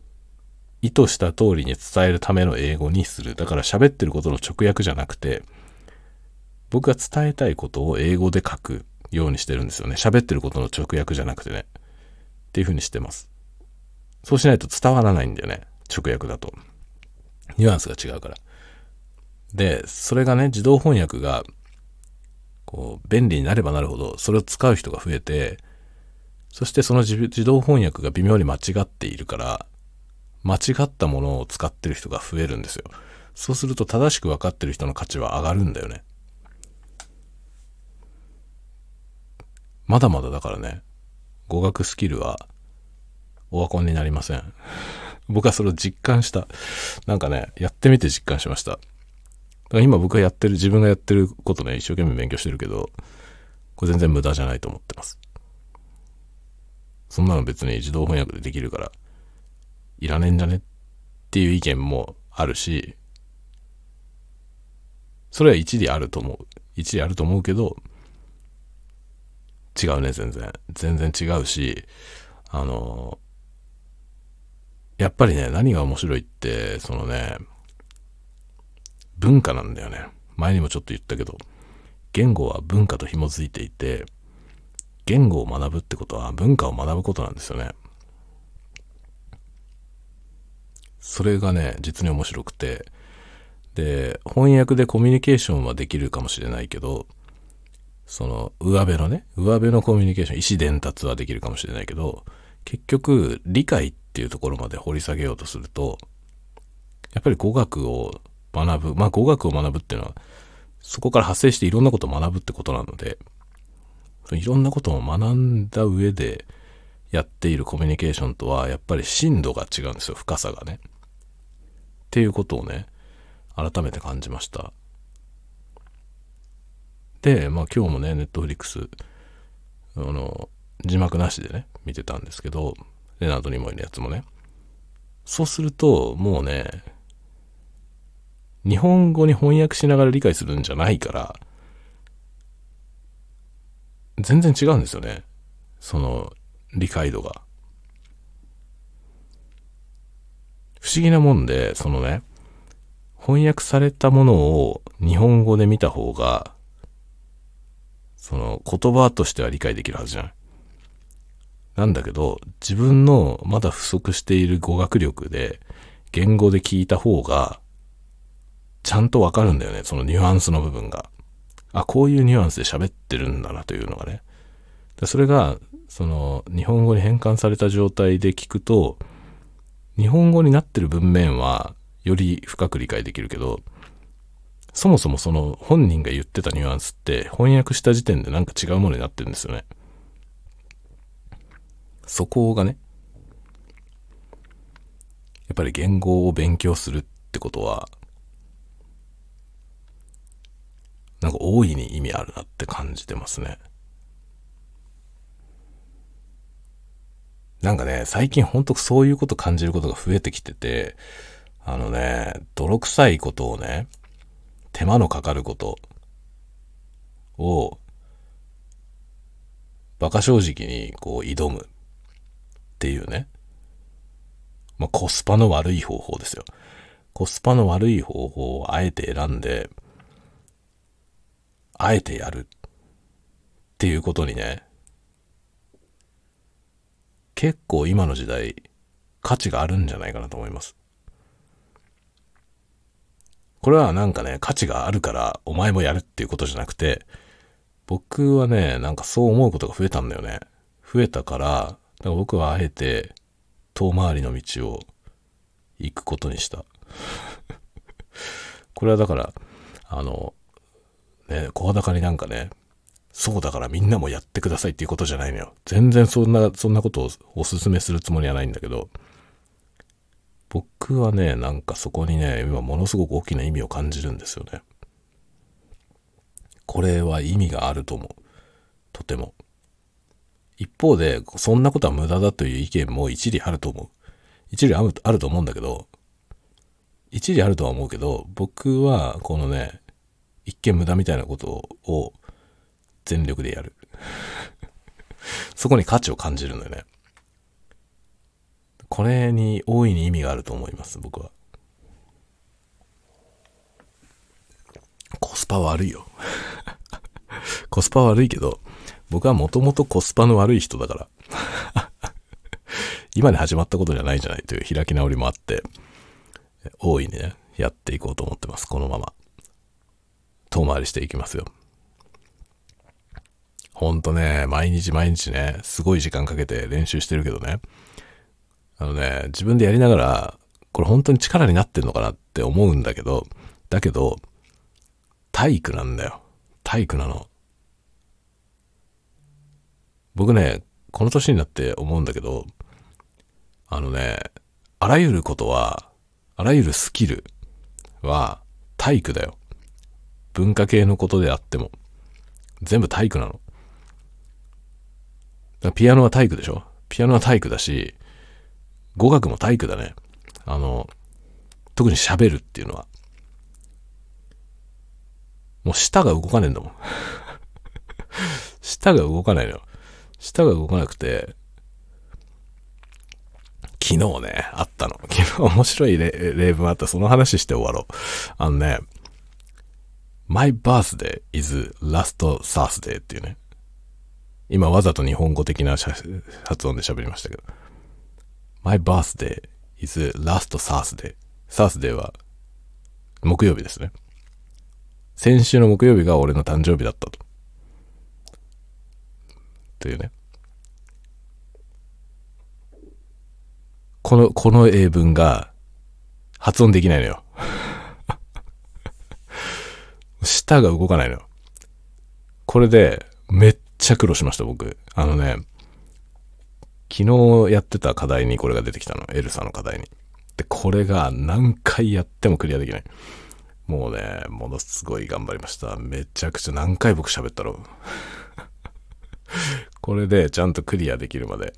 意図した通りに伝えるための英語にする。だから喋ってることの直訳じゃなくて、僕が伝えたいことを英語で書くようにしてるんですよね。喋ってることの直訳じゃなくてね。っていう風にしてます。そうしないと伝わらないんだよね。直訳だと。ニュアンスが違うから。で、それがね、自動翻訳が、こう、便利になればなるほど、それを使う人が増えて、そしてその自動翻訳が微妙に間違っているから、間違ったものを使ってる人が増えるんですよ。そうすると正しく分かってる人の価値は上がるんだよね。まだまだだからね、語学スキルはオワコンになりません。僕はそれを実感した。なんかね、やってみて実感しました。だから今僕がやってる、自分がやってることね、一生懸命勉強してるけど、これ全然無駄じゃないと思ってます。そんなの別に自動翻訳でできるから、いらねえんじゃねっていう意見もあるし、それは一理あると思う。一理あると思うけど、違うね、全然。全然違うし、あの、やっぱりね、何が面白いって、そのね、文化なんだよね。前にもちょっと言ったけど、言語は文化と紐づいていて、言語を学ぶってことは文化を学ぶことなんですよね。それがね、実に面白くて、で、翻訳でコミュニケーションはできるかもしれないけど、その、上辺のね、上辺のコミュニケーション、意思伝達はできるかもしれないけど、結局、理解っていうところまで掘り下げようとすると、やっぱり語学を学ぶ、まあ語学を学ぶっていうのは、そこから発生していろんなことを学ぶってことなので、いろんなことを学んだ上でやっているコミュニケーションとはやっぱり深度が違うんですよ深さがね。っていうことをね改めて感じました。でまあ今日もねネットフリックスあの字幕なしでね、見てたんですけど、レナード・ニモイのやつもね。そうすると、もうね、日本語に翻訳しながら理解するんじゃないから、全然違うんですよね。その、理解度が。不思議なもんで、そのね、翻訳されたものを日本語で見た方が、その言葉としては理解できるはずじゃない。なんだけど、自分のまだ不足している語学力で、言語で聞いた方が、ちゃんとわかるんだよね。そのニュアンスの部分が。あ、こういうニュアンスで喋ってるんだなというのがね。それが、その、日本語に変換された状態で聞くと、日本語になってる文面は、より深く理解できるけど、そもそもその本人が言ってたニュアンスって翻訳した時点でなんか違うものになってるんですよね。そこがね、やっぱり言語を勉強するってことは、なんか大いに意味あるなって感じてますね。なんかね、最近ほんとそういうこと感じることが増えてきてて、あのね、泥臭いことをね、手間のかかることを、馬鹿正直にこう挑むっていうね。まあ、コスパの悪い方法ですよ。コスパの悪い方法をあえて選んで、あえてやるっていうことにね、結構今の時代価値があるんじゃないかなと思います。これはなんかね、価値があるからお前もやるっていうことじゃなくて、僕はね、なんかそう思うことが増えたんだよね。増えたから、だから僕はあえて遠回りの道を行くことにした。これはだから、あの、ね、声高になんかね、そうだからみんなもやってくださいっていうことじゃないのよ。全然そんな、そんなことをお勧めするつもりはないんだけど、僕はね、なんかそこにね、今ものすごく大きな意味を感じるんですよね。これは意味があると思う。とても。一方で、そんなことは無駄だという意見も一理あると思う。一理あるあると思うんだけど、一理あるとは思うけど、僕はこのね、一見無駄みたいなことを全力でやる。そこに価値を感じるんだよね。これに大いに意味があると思います、僕は。コスパ悪いよ。コスパ悪いけど、僕はもともとコスパの悪い人だから。今に始まったことじゃないじゃないという開き直りもあって、大いにね、やっていこうと思ってます、このまま。遠回りしていきますよ。ほんとね、毎日毎日ね、すごい時間かけて練習してるけどね、あのね、自分でやりながら、これ本当に力になってんのかなって思うんだけど、だけど、体育なんだよ。体育なの。僕ね、この年になって思うんだけど、あのね、あらゆることは、あらゆるスキルは体育だよ。文化系のことであっても。全部体育なの。ピアノは体育でしょピアノは体育だし、語学も体育だね。あの、特に喋るっていうのは。もう舌が動かねえんだもん。舌が動かないのよ。舌が動かなくて、昨日ね、あったの。昨日面白い例文あった。その話して終わろう。あのね、My birthday is last Thursday っていうね。今わざと日本語的な発音で喋りましたけど。My birthday is last Thursday. Thursday は木曜日ですね。先週の木曜日が俺の誕生日だったと。というね。この、この英文が発音できないのよ。舌が動かないのよ。これでめっちゃ苦労しました、僕。あのね、昨日やってた課題にこれが出てきたの。エルサの課題に。で、これが何回やってもクリアできない。もうね、ものすごい頑張りました。めちゃくちゃ何回僕喋ったろう。これでちゃんとクリアできるまで、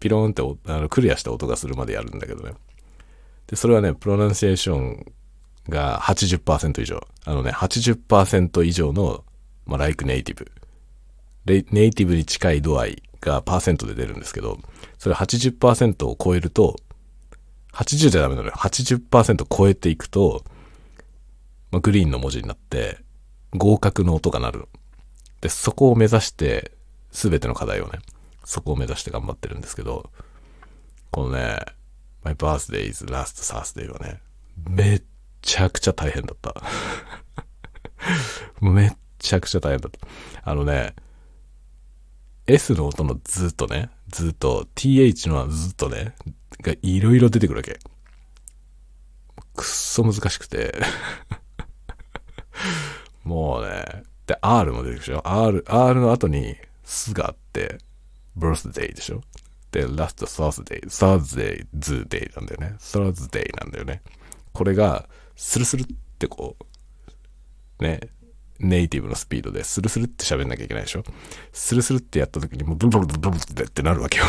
ピローンってあのクリアした音がするまでやるんだけどね。で、それはね、プロナンシエーションが80%以上。あのね、80%以上の、まあ、like native。ネイティブに近い度合いがパーセントで出るんですけど、それ80%を超えると、80じゃダメなのよ。80%超えていくと、まあ、グリーンの文字になって、合格の音が鳴る。で、そこを目指して、すべての課題をね、そこを目指して頑張ってるんですけど、このね、My birthday is last Thursday はね、めっちゃくちゃ大変だった。めっちゃくちゃ大変だった。あのね、S の音のずっとね、ずっと、TH のずっとね、がいろいろ出てくるわけ。くっそ難しくて もうね、で、R も出てくるでしょ ?R、R の後に、すがあって、birthday でしょ？で、last Thursday、Thursday, z day なんだよね。Thursday なんだよね。これが、スルスルってこう、ね、ネイティブのスピードでスルスルって喋んなきゃいけないでしょ？スルスルってやった時にもうブルブルブルブルってなるわけよ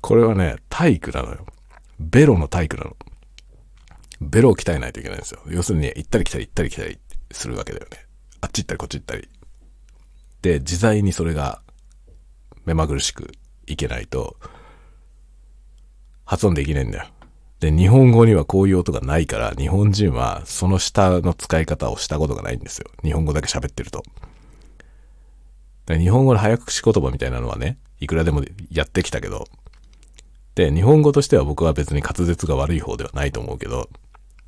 これはね、体育なのよ。ベロの体育なの。ベロを鍛えないといけないんですよ。要するに、行ったり来たり行ったり来たりするわけだよね。あっち行ったりこっち行ったり。で、自在にそれが目まぐるしくいけないと、発音できないんだよ。で、日本語にはこういう音がないから、日本人はその下の使い方をしたことがないんですよ。日本語だけ喋ってると。日本語の早口言葉みたいなのはね、いくらでもやってきたけど、で、日本語としては僕は別に滑舌が悪い方ではないと思うけど、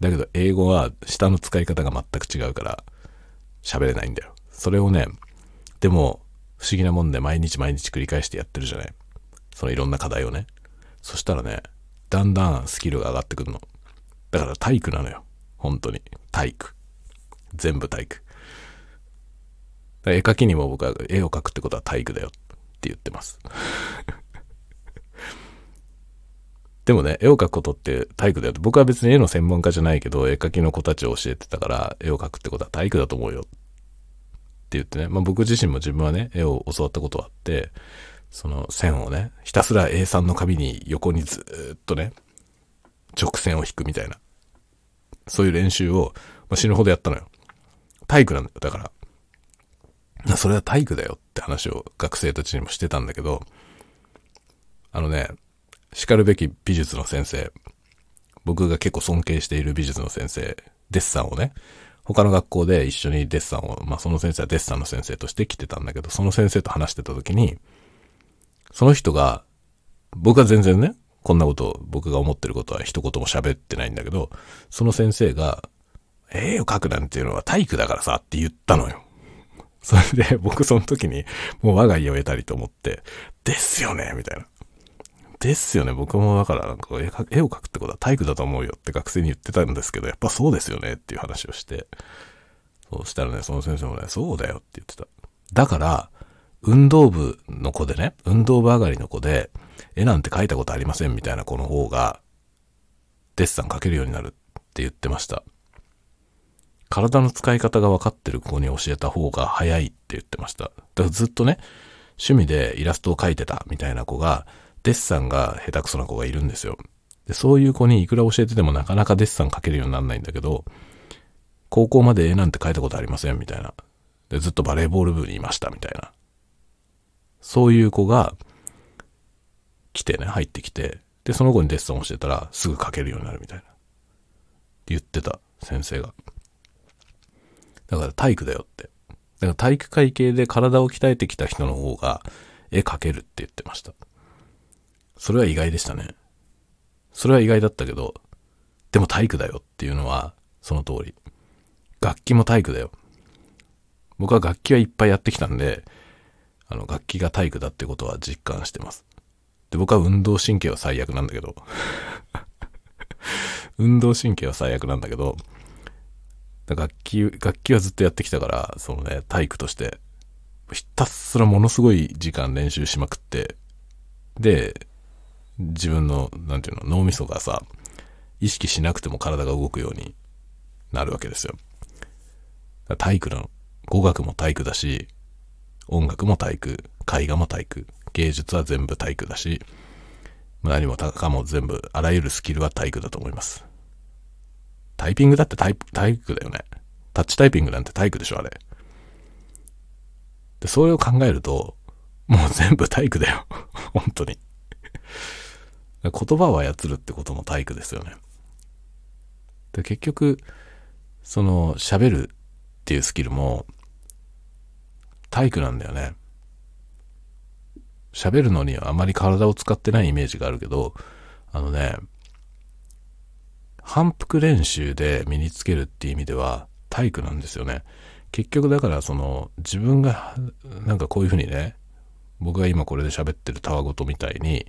だけど英語は下の使い方が全く違うから喋れないんだよ。それをね、でも不思議なもんで毎日毎日繰り返してやってるじゃない。そのいろんな課題をね。そしたらね、だんだんスキルが上がってくるの。だから体育なのよ。本当に。体育。全部体育。絵描きにも僕は絵を描くってことは体育だよって言ってます。でもね、絵を描くことって体育だよ、僕は別に絵の専門家じゃないけど、絵描きの子たちを教えてたから、絵を描くってことは体育だと思うよ。っ言ってね、まあ僕自身も自分はね、絵を教わったことあって、その線をね、ひたすら A3 の紙に横にずっとね、直線を引くみたいな、そういう練習を、まあ、死ぬほどやったのよ。体育なんだよ、だから。それは体育だよって話を学生たちにもしてたんだけど、あのね、叱るべき美術の先生、僕が結構尊敬している美術の先生、デッサンをね、他の学校で一緒にデッサンを、まあその先生はデッサンの先生として来てたんだけど、その先生と話してた時に、その人が、僕は全然ね、こんなこと僕が思ってることは一言も喋ってないんだけど、その先生が、絵を描くなんていうのは体育だからさって言ったのよ。それで僕その時にもう我が家を得たりと思って、ですよねみたいな。ですよね。僕もだからなんか絵を描くってことは体育だと思うよって学生に言ってたんですけど、やっぱそうですよねっていう話をして、そうしたらね、その先生もね、そうだよって言ってた。だから、運動部の子でね、運動部上がりの子で、絵なんて描いたことありませんみたいな子の方が、デッサン描けるようになるって言ってました。体の使い方が分かってる子に教えた方が早いって言ってました。だからずっとね、趣味でイラストを描いてたみたいな子が、デッサンが下手くそな子がいるんですよ。で、そういう子にいくら教えててもなかなかデッサン描けるようにならないんだけど、高校まで絵なんて描いたことありませんみたいな。で、ずっとバレーボール部にいましたみたいな。そういう子が来てね、入ってきて、で、その子にデッサンを教えたらすぐ描けるようになるみたいな。って言ってた先生が。だから体育だよって。だから体育会系で体を鍛えてきた人の方が絵描けるって言ってました。それは意外でしたね。それは意外だったけど、でも体育だよっていうのはその通り。楽器も体育だよ。僕は楽器はいっぱいやってきたんで、あの、楽器が体育だってことは実感してます。で、僕は運動神経は最悪なんだけど、運動神経は最悪なんだけど、楽器、楽器はずっとやってきたから、そのね、体育として、ひたすらものすごい時間練習しまくって、で、自分の、なんていうの、脳みそがさ、意識しなくても体が動くようになるわけですよ。体育の、語学も体育だし、音楽も体育、絵画も体育、芸術は全部体育だし、何もたかも全部、あらゆるスキルは体育だと思います。タイピングだってタイ体育だよね。タッチタイピングなんて体育でしょ、あれ。で、それを考えると、もう全部体育だよ。本当に。言葉を操るってことも体育ですよね。で、結局、その、喋るっていうスキルも、体育なんだよね。喋るのにはあまり体を使ってないイメージがあるけど、あのね、反復練習で身につけるっていう意味では体育なんですよね。結局だからその自分がなんかこういうふうにね、僕が今これで喋ってるたわごとみたいに、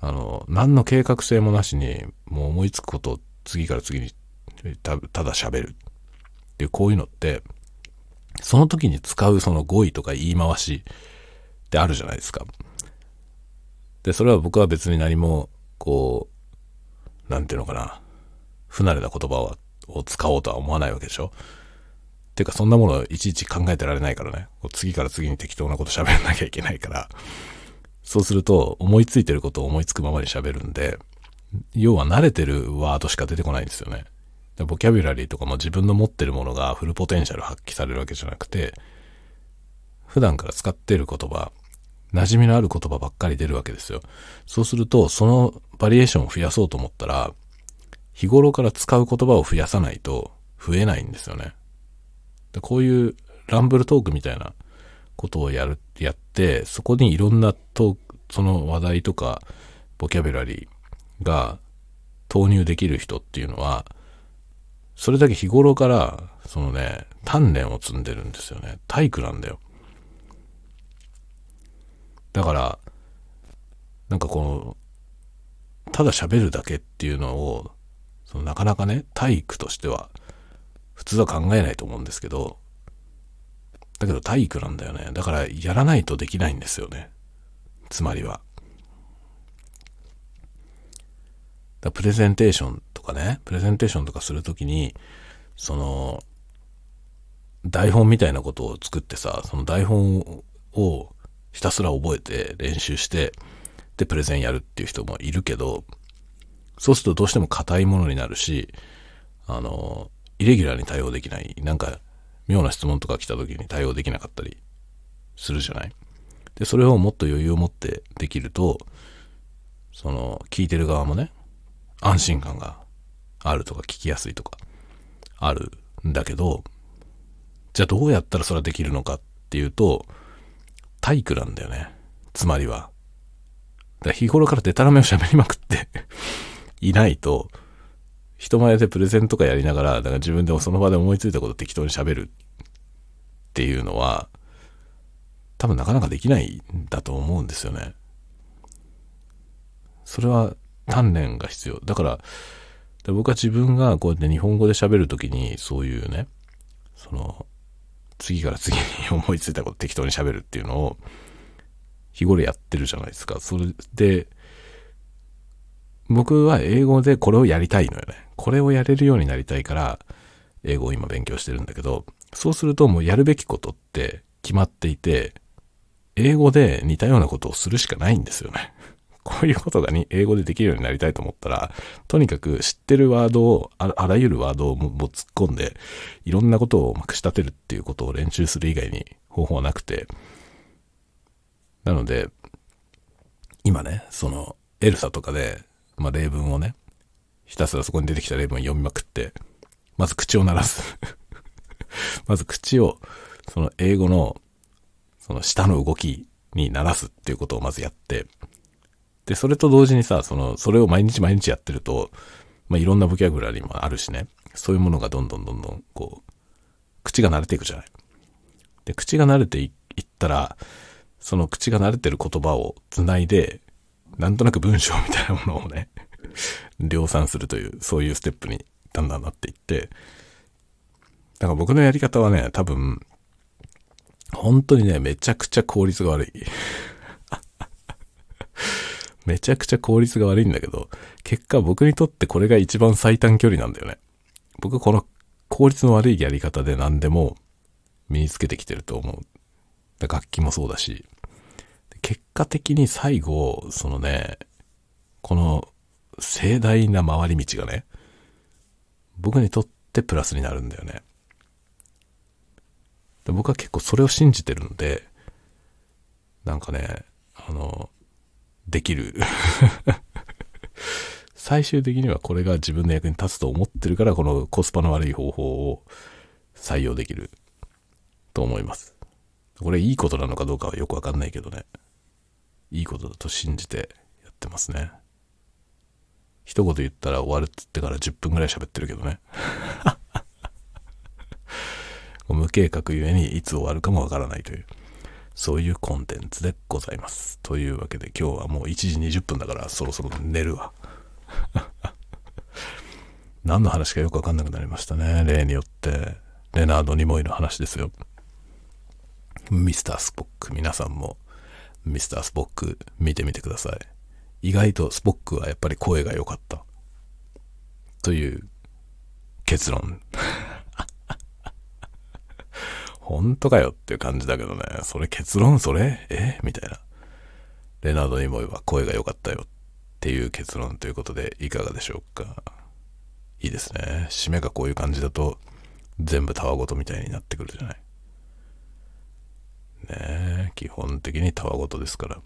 あの、何の計画性もなしにもう思いつくことを次から次にたただ喋るっていうこういうのって、その時に使うその語彙とか言い回しってあるじゃないですか。で、それは僕は別に何も、こう、なんていうのかな、不慣れな言葉をを使おうとは思わないわけでしょていうかそんなものいちいち考えてられないからね。次から次に適当なこと喋らなきゃいけないから。そうすると思いついてることを思いつくままに喋るんで、要は慣れてるワードしか出てこないんですよね。ボキャブラリーとかも自分の持ってるものがフルポテンシャル発揮されるわけじゃなくて、普段から使ってる言葉、馴染みのある言葉ばっかり出るわけですよ。そうすると、そのバリエーションを増やそうと思ったら、日頃から使う言葉を増やさないと増えないんですよね。でこういうランブルトークみたいなことをやる、やって、そこにいろんなトーク、その話題とか、ボキャブラリーが投入できる人っていうのは、それだけ日頃から、そのね、鍛錬を積んでるんですよね。体育なんだよ。だから、なんかこの、ただ喋るだけっていうのを、そのなかなかね、体育としては、普通は考えないと思うんですけど、だけど体育なんだよね。だからやらないとできないんですよね。つまりは。だプレゼンテーションとかね、プレゼンテーションとかするときに、その、台本みたいなことを作ってさ、その台本をひたすら覚えて練習して、で、プレゼンやるっていう人もいるけど、そうするとどうしても硬いものになるし、あの、イレギュラーに対応できない、なんか妙な質問とか来た時に対応できなかったりするじゃない？で、それをもっと余裕を持ってできると、その、聞いてる側もね、安心感があるとか聞きやすいとか、あるんだけど、じゃあどうやったらそれはできるのかっていうと、体育なんだよね。つまりは。だから日頃からデタラメを喋りまくっていないと、人前でプレゼンとかやりながら、だから自分でもその場で思いついたこと適当に喋るっていうのは、多分なかなかできないんだと思うんですよね。それは鍛錬が必要。だから、で僕は自分がこうやって日本語で喋るときに、そういうね、その、次から次に思いついたこと適当に喋るっていうのを、日頃やってるじゃないですか。それで、僕は英語でこれをやりたいのよね。これをやれるようになりたいから、英語を今勉強してるんだけど、そうするともうやるべきことって決まっていて、英語で似たようなことをするしかないんですよね。こういうことがに英語でできるようになりたいと思ったら、とにかく知ってるワードを、あらゆるワードをもう突っ込んで、いろんなことをまくし立てるっていうことを練習する以外に方法はなくて、なので、今ね、その、エルサとかで、まあ、例文をね、ひたすらそこに出てきた例文読みまくって、まず口を鳴らす まず口を、その英語の、その下の動きに鳴らすっていうことをまずやって、で、それと同時にさ、その、それを毎日毎日やってると、まあ、いろんなボキャブラリーもあるしね、そういうものがどんどんどんどん、こう、口が慣れていくじゃない。で、口が慣れていったら、その口が慣れてる言葉を繋いで、なんとなく文章みたいなものをね、量産するという、そういうステップにだんだんなっていって、だから僕のやり方はね、多分、本当にね、めちゃくちゃ効率が悪い。めちゃくちゃ効率が悪いんだけど、結果僕にとってこれが一番最短距離なんだよね。僕はこの効率の悪いやり方で何でも身につけてきてると思う。楽器もそうだし、結果的に最後、そのね、この盛大な回り道がね、僕にとってプラスになるんだよね。僕は結構それを信じてるので、なんかね、あの、できる。最終的にはこれが自分の役に立つと思ってるから、このコスパの悪い方法を採用できると思います。これいいことなのかどうかはよくわかんないけどね。いいことだと信じてやってますね。一言言ったら終わるっつってから10分ぐらい喋ってるけどね。無計画ゆえにいつ終わるかもわからないという、そういうコンテンツでございます。というわけで今日はもう1時20分だからそろそろ寝るわ。何の話かよくわかんなくなりましたね。例によって、レナード・ニモイの話ですよ。ミスタースポック、皆さんもミスタースポック見てみてください。意外とスポックはやっぱり声が良かった。という結論。本当かよっていう感じだけどね。それ結論それ？え？みたいな。レナード・ニモイは声が良かったよっていう結論ということでいかがでしょうか。いいですね。締めがこういう感じだと全部たわごとみたいになってくるじゃない。ねえ基本的にたわごとですから。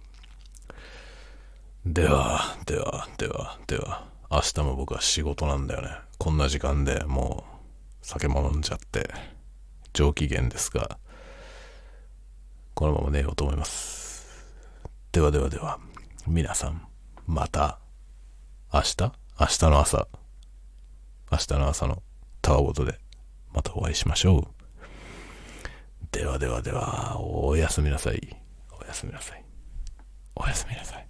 では、では、では、では、明日も僕は仕事なんだよね。こんな時間でもう酒も飲んじゃって。上機嫌ですが、このまま寝ようと思います。ではではでは、皆さん、また、明日？明日の朝、明日の朝のタワーごとで、またお会いしましょう。ではではでは、おやすみなさい。おやすみなさい。おやすみなさい。